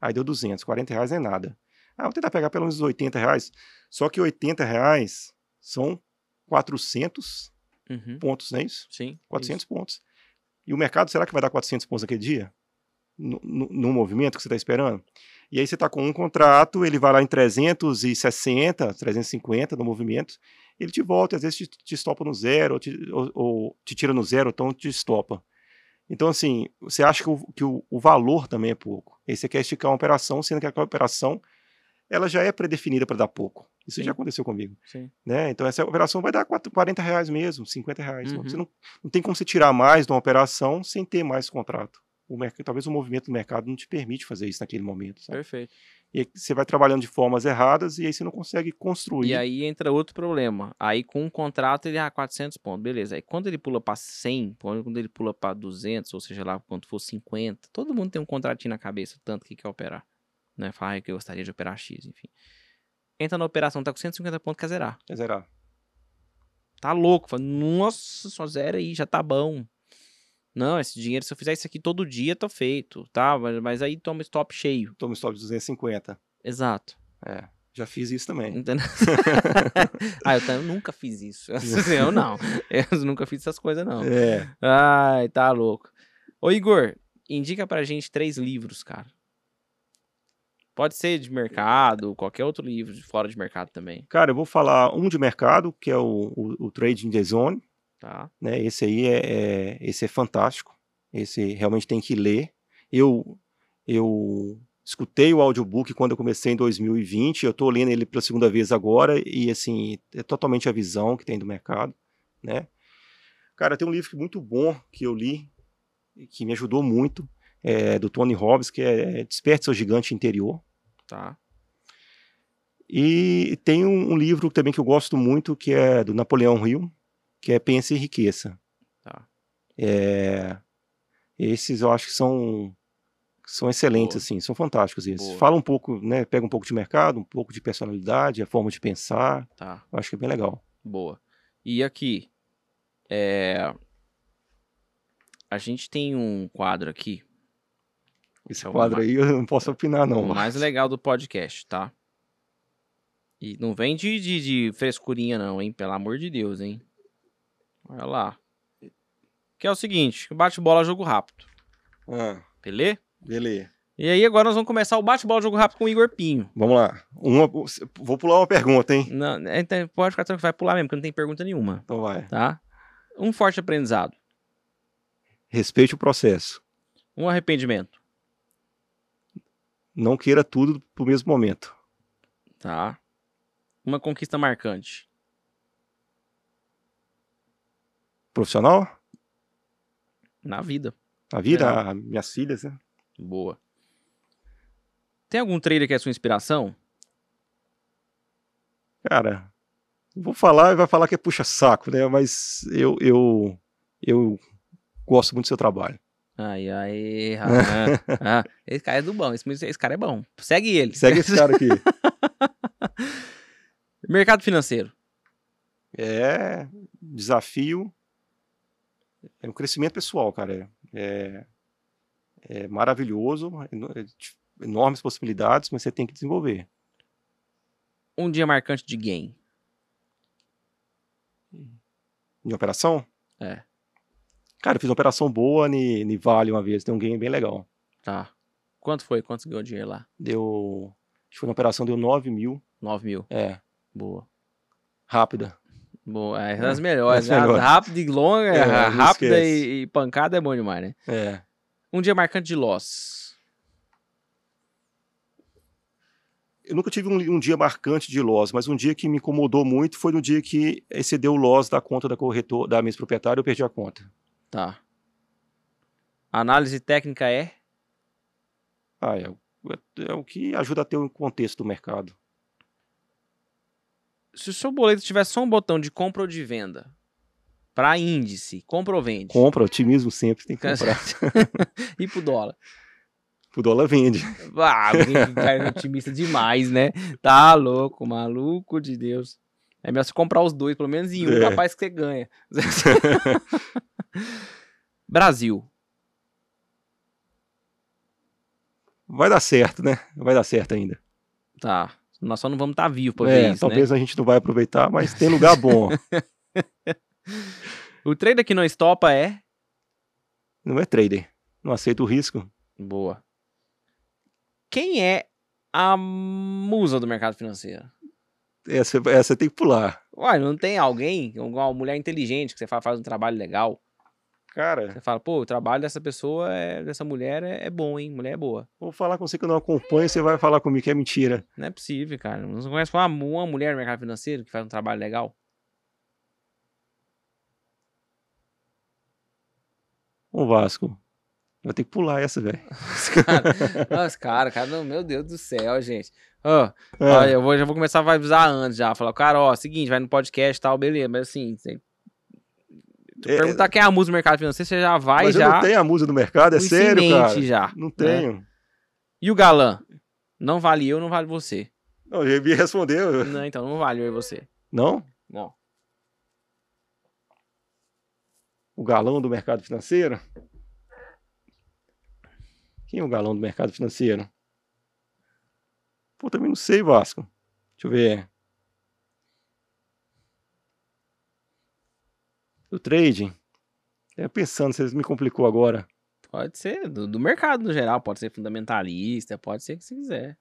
Speaker 2: Aí deu 200, 40 reais não é nada. Ah, vou tentar pegar pelo menos 80 reais. Só que 80 reais são 400
Speaker 1: Uhum.
Speaker 2: pontos, não é isso?
Speaker 1: Sim.
Speaker 2: 400 pontos. E o mercado, será que vai dar 400 pontos naquele dia? No, no, no movimento que você está esperando? E aí você está com um contrato, ele vai lá em 360, 350 no movimento, ele te volta, às vezes te, te estopa no zero, ou te, ou- ou te tira no zero, então te estopa. Então, assim, você acha que, o, que o, o valor também é pouco. Aí você quer esticar uma operação, sendo que aquela operação ela já é predefinida para dar pouco. Isso
Speaker 1: Sim.
Speaker 2: já aconteceu comigo.
Speaker 1: Sim.
Speaker 2: Né? Então, essa operação vai dar quatro- 40 reais mesmo, 50 reais. Não-
Speaker 1: Uhum.
Speaker 2: Você não, não tem como você tirar mais de uma operação sem ter mais contrato. O mercado, talvez o movimento do mercado não te permite fazer isso naquele momento. sabe?
Speaker 1: Perfeito.
Speaker 2: E você vai trabalhando de formas erradas e aí você não consegue construir.
Speaker 1: E aí entra outro problema. Aí com um contrato ele, ah, 400 pontos, beleza. Aí quando ele pula pra 100, quando ele pula pra 200, ou seja lá quanto for 50, todo mundo tem um contratinho na cabeça, tanto que quer operar. Né? Fala, ah, que eu gostaria de operar X, enfim. Entra na operação, tá com 150 pontos, quer zerar.
Speaker 2: Quer zerar.
Speaker 1: Tá louco. Fala, nossa, só zera aí, já tá bom. Não, esse dinheiro, se eu fizer isso aqui todo dia, tô feito, tá? Mas, mas aí toma stop cheio.
Speaker 2: Toma stop de 250.
Speaker 1: Exato.
Speaker 2: É, já fiz isso também.
Speaker 1: Ah, eu, também nunca fiz isso. Eu não. Eu nunca fiz essas coisas, não.
Speaker 2: É.
Speaker 1: Ai, tá louco. Ô, Igor, indica pra gente três livros, cara. Pode ser de mercado, qualquer outro livro de fora de mercado também,
Speaker 2: Cara, eu vou falar um de mercado, que é o, o, o Trading the Zone.
Speaker 1: tá?
Speaker 2: né? Esse aí é, é- esse é fantástico. Esse realmente tem que ler. Eu eu escutei o audiobook quando eu comecei em 2020, eu estou lendo ele pela segunda vez agora e assim, é totalmente a visão que tem do mercado, né? Cara, tem um livro muito bom que eu li que me ajudou muito, é do Tony Robbins, que é Desperte seu gigante interior.
Speaker 1: Tá.
Speaker 2: E tem um, um livro também que eu gosto muito, que é do Napoleão Hill, que é Pense e Enriqueça.
Speaker 1: Tá.
Speaker 2: É, esses eu acho que são são excelentes,
Speaker 1: Boa.
Speaker 2: assim, são fantásticos esses.
Speaker 1: Boa.
Speaker 2: Fala um pouco, né, pega um pouco de mercado, um pouco de personalidade, a forma de pensar,
Speaker 1: Tá.
Speaker 2: eu acho que é bem legal.
Speaker 1: Boa. E aqui, é... a gente tem um quadro aqui,
Speaker 2: Esse
Speaker 1: É o
Speaker 2: quadro aí eu não posso opinar não.
Speaker 1: o mais legal do podcast, tá? E não vem de, de, de frescurinha não, hein? Pelo amor de Deus, hein? Olha lá. Que é o seguinte, bate-bola, jogo rápido,
Speaker 2: Ah,
Speaker 1: beleza?
Speaker 2: beleza.
Speaker 1: E aí agora nós vamos começar o bate-bola, jogo rápido com o Igor Pinho.
Speaker 2: Vamos lá. Uma, vou pular uma pergunta, hein?
Speaker 1: Não, então pode ficar tranquilo, vai pular mesmo, porque não tem pergunta nenhuma,
Speaker 2: Então vai.
Speaker 1: tá? Um forte aprendizado,
Speaker 2: Respeite o processo.
Speaker 1: um arrependimento,
Speaker 2: Não queira tudo pro mesmo momento.
Speaker 1: tá? Uma conquista marcante,
Speaker 2: Profissional?
Speaker 1: na vida.
Speaker 2: A vida,
Speaker 1: Legal.
Speaker 2: a- minhas filhas, né?
Speaker 1: Boa. Tem algum trailer que é sua inspiração?
Speaker 2: Cara, Vou falar e vai falar que é puxa-saco, né? Mas eu, eu, eu gosto muito do seu trabalho.
Speaker 1: Ai, ai, ah, ah, esse cara é do bom, esse, esse cara é bom. Segue ele.
Speaker 2: Segue esse cara aqui.
Speaker 1: Mercado financeiro.
Speaker 2: É desafio, é um crescimento pessoal, cara. É, é maravilhoso, é, enormes possibilidades, mas você tem que desenvolver.
Speaker 1: Um dia marcante de game.
Speaker 2: De operação?
Speaker 1: É.
Speaker 2: Cara, eu fiz uma operação boa no Vale uma vez, deu um game bem legal.
Speaker 1: Tá. Quanto foi? Quanto ganhou dinheiro lá?
Speaker 2: Deu. Acho que foi uma operação, deu 9 mil.
Speaker 1: 9 mil.
Speaker 2: É.
Speaker 1: Boa.
Speaker 2: Rápida.
Speaker 1: Boa. É das melhores.
Speaker 2: Das
Speaker 1: né? Rápida e longa,
Speaker 2: É, não
Speaker 1: rápida e, e pancada é bom demais, né?
Speaker 2: É.
Speaker 1: Um dia marcante de loss.
Speaker 2: Eu nunca tive um, um dia marcante de loss, mas um dia que me incomodou muito foi no dia que excedeu o loss da conta da corretor, da minha proprietária, eu perdi a conta.
Speaker 1: Tá. Análise técnica é?
Speaker 2: Ah, é, o- é o que ajuda a ter o contexto do mercado.
Speaker 1: Se o seu boleto tivesse só um botão de compra ou de venda, pra índice, compra ou vende?
Speaker 2: Compra, otimismo sempre, tem que comprar.
Speaker 1: e pro dólar?
Speaker 2: o dólar vende.
Speaker 1: Ah, alguém cara é otimista demais, né? Tá louco, maluco de Deus. É melhor você comprar os dois, pelo menos em um,
Speaker 2: É.
Speaker 1: capaz que você ganha. Brasil.
Speaker 2: Vai dar certo, né? Vai dar certo ainda.
Speaker 1: Tá. Nós só não vamos estar vivos pra
Speaker 2: É,
Speaker 1: ver isso,
Speaker 2: talvez
Speaker 1: né?
Speaker 2: a gente não vai aproveitar, mas tem lugar bom.
Speaker 1: O trader que não estopa é...
Speaker 2: não é trader. Não aceita o risco.
Speaker 1: Boa. Quem é a musa do mercado financeiro?
Speaker 2: Essa, essa tem que pular.
Speaker 1: Uai, não tem alguém, uma mulher inteligente que você fala, faz um trabalho legal?
Speaker 2: Cara,
Speaker 1: Você fala, pô, o trabalho dessa pessoa, é, dessa mulher é, é bom, hein? Mulher é boa.
Speaker 2: vou falar com você que eu não acompanho, você vai falar comigo que é mentira.
Speaker 1: Não é possível, cara. Não conhece uma, uma mulher no mercado financeiro que faz um trabalho legal?
Speaker 2: O Vasco. Vai ter que pular essa, velho.
Speaker 1: Nossa, cara, cara, meu Deus do céu, gente. Ó,
Speaker 2: É.
Speaker 1: ó, eu vou, já vou começar a avisar antes já. Falar, cara, ó, seguinte, vai no podcast e tal, beleza. Mas assim, tu
Speaker 2: É,
Speaker 1: perguntar quem é a musa do mercado financeiro, você já vai
Speaker 2: mas
Speaker 1: já.
Speaker 2: não tenho a musa do mercado, é sério, cara.
Speaker 1: já.
Speaker 2: Não
Speaker 1: né?
Speaker 2: tenho.
Speaker 1: E o galã? Não vale eu, não vale você.
Speaker 2: Não, eu ia responder.
Speaker 1: Não, então não vale eu e você.
Speaker 2: Não?
Speaker 1: Não.
Speaker 2: O galão do mercado financeiro? Quem é o galão do mercado financeiro? Pô, também não sei, Vasco. Deixa eu ver. Do trading? É pensando, você me complicou agora.
Speaker 1: Pode ser, do, do mercado no geral, pode ser fundamentalista, pode ser o que você quiser.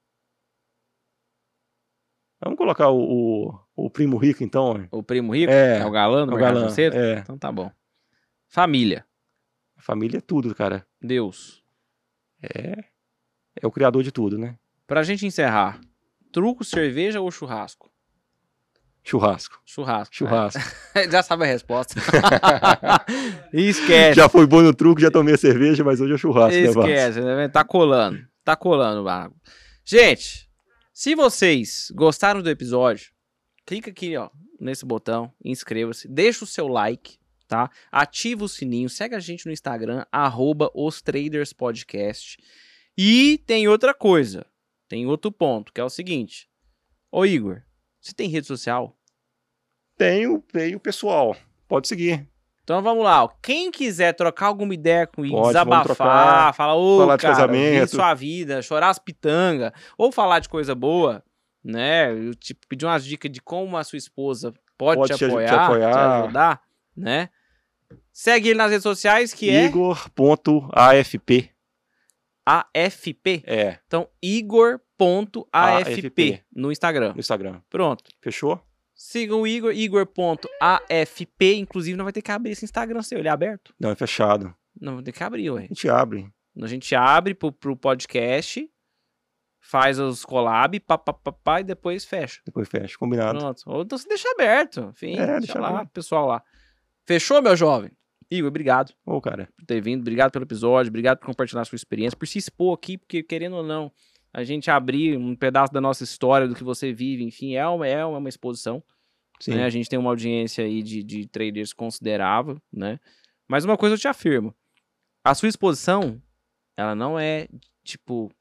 Speaker 2: Vamos colocar o, o, o primo rico, então.
Speaker 1: O primo rico
Speaker 2: É,
Speaker 1: é o galã do
Speaker 2: o
Speaker 1: mercado
Speaker 2: galã.
Speaker 1: financeiro?
Speaker 2: É.
Speaker 1: Então tá bom. Família.
Speaker 2: Família é tudo, cara.
Speaker 1: Deus.
Speaker 2: É, é o criador de tudo, né?
Speaker 1: Pra gente encerrar, truco, cerveja ou churrasco?
Speaker 2: Churrasco.
Speaker 1: Churrasco.
Speaker 2: Churrasco.
Speaker 1: É, já sabe a resposta. Esquece.
Speaker 2: Já foi bom no truque, já tomei a cerveja, mas hoje é churrasco, né?
Speaker 1: Esquece, né? tá colando. Tá colando, Vago. Gente, se vocês gostaram do episódio, clica aqui, ó, nesse botão, inscreva-se, deixa o seu like, tá? Ativa o sininho, segue a gente no Instagram, arroba os Traders Podcast. E tem outra coisa, tem outro ponto, que é o seguinte. Ô Igor, você tem rede social?
Speaker 2: Tenho, tenho pessoal. Pode seguir.
Speaker 1: Então vamos lá, ó. quem quiser trocar alguma ideia com Igor, desabafar,
Speaker 2: trocar,
Speaker 1: falar, ô,
Speaker 2: falar de
Speaker 1: cara,
Speaker 2: casamento.
Speaker 1: sua vida, chorar as pitangas, ou falar de coisa boa, né? Eu te pedir umas dicas de como a sua esposa pode,
Speaker 2: Pode
Speaker 1: te,
Speaker 2: aj- te
Speaker 1: apoiar, te,
Speaker 2: apoiar.
Speaker 1: ajudar, né? Segue ele nas redes sociais, que é
Speaker 2: Igor.afp.
Speaker 1: AFP.
Speaker 2: É,
Speaker 1: Então, igor.afp
Speaker 2: AFP.
Speaker 1: no Instagram.
Speaker 2: no Instagram.
Speaker 1: Pronto.
Speaker 2: Fechou?
Speaker 1: Sigam o Igor, igor.afp. Inclusive, não vai ter que abrir esse Instagram seu, ele é aberto?
Speaker 2: Não, é fechado.
Speaker 1: Não vai ter que abrir, ué.
Speaker 2: A gente abre.
Speaker 1: A gente abre pro, pro podcast, faz os collab, pá, pá, pá, pá, e depois fecha.
Speaker 2: Depois fecha. Combinado.
Speaker 1: Pronto. Ou então você deixa aberto. Enfim,
Speaker 2: É,
Speaker 1: deixa,
Speaker 2: deixa
Speaker 1: lá,
Speaker 2: aberto.
Speaker 1: pessoal lá. Fechou, meu jovem? Igor, obrigado
Speaker 2: Ô, cara.
Speaker 1: por ter vindo, obrigado pelo episódio, obrigado por compartilhar a sua experiência, por se expor aqui, porque querendo ou não, a gente abrir um pedaço da nossa história, do que você vive, enfim, é uma, é uma exposição.
Speaker 2: Sim.
Speaker 1: né? A gente tem uma audiência aí de, de traders considerável, né? Mas uma coisa eu te afirmo. A sua exposição, ela não é, tipo,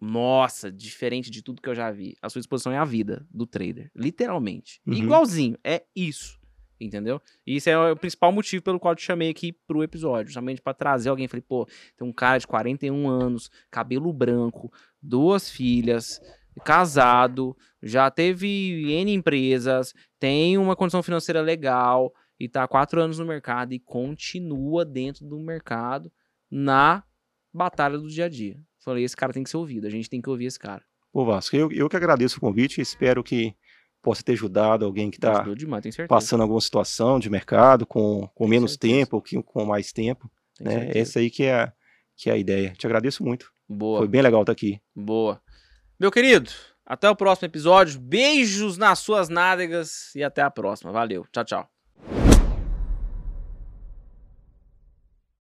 Speaker 1: nossa, diferente de tudo que eu já vi. A sua exposição é a vida do trader. Literalmente.
Speaker 2: Uhum.
Speaker 1: Igualzinho. É isso. Entendeu? E isso é o principal motivo pelo qual eu te chamei aqui pro episódio. Justamente pra trazer alguém. Falei, pô, tem um cara de 41 anos, cabelo branco, duas filhas, casado, já teve N empresas, tem uma condição financeira legal e tá há quatro anos no mercado e continua dentro do mercado na batalha do dia a dia. Falei, esse cara tem que ser ouvido, a gente tem que ouvir esse cara.
Speaker 2: Pô, Vasco, eu, eu que agradeço o convite, espero que possa ter ajudado alguém que está passando alguma situação de mercado com, com menos
Speaker 1: certeza.
Speaker 2: tempo ou que- com mais tempo,
Speaker 1: tenho
Speaker 2: né?
Speaker 1: certeza.
Speaker 2: Essa aí que é, a- que é a ideia. Te agradeço muito.
Speaker 1: Boa.
Speaker 2: Foi bem legal estar aqui.
Speaker 1: Boa. Meu querido, até o próximo episódio. Beijos nas suas nádegas e até a próxima. Valeu. Tchau, tchau.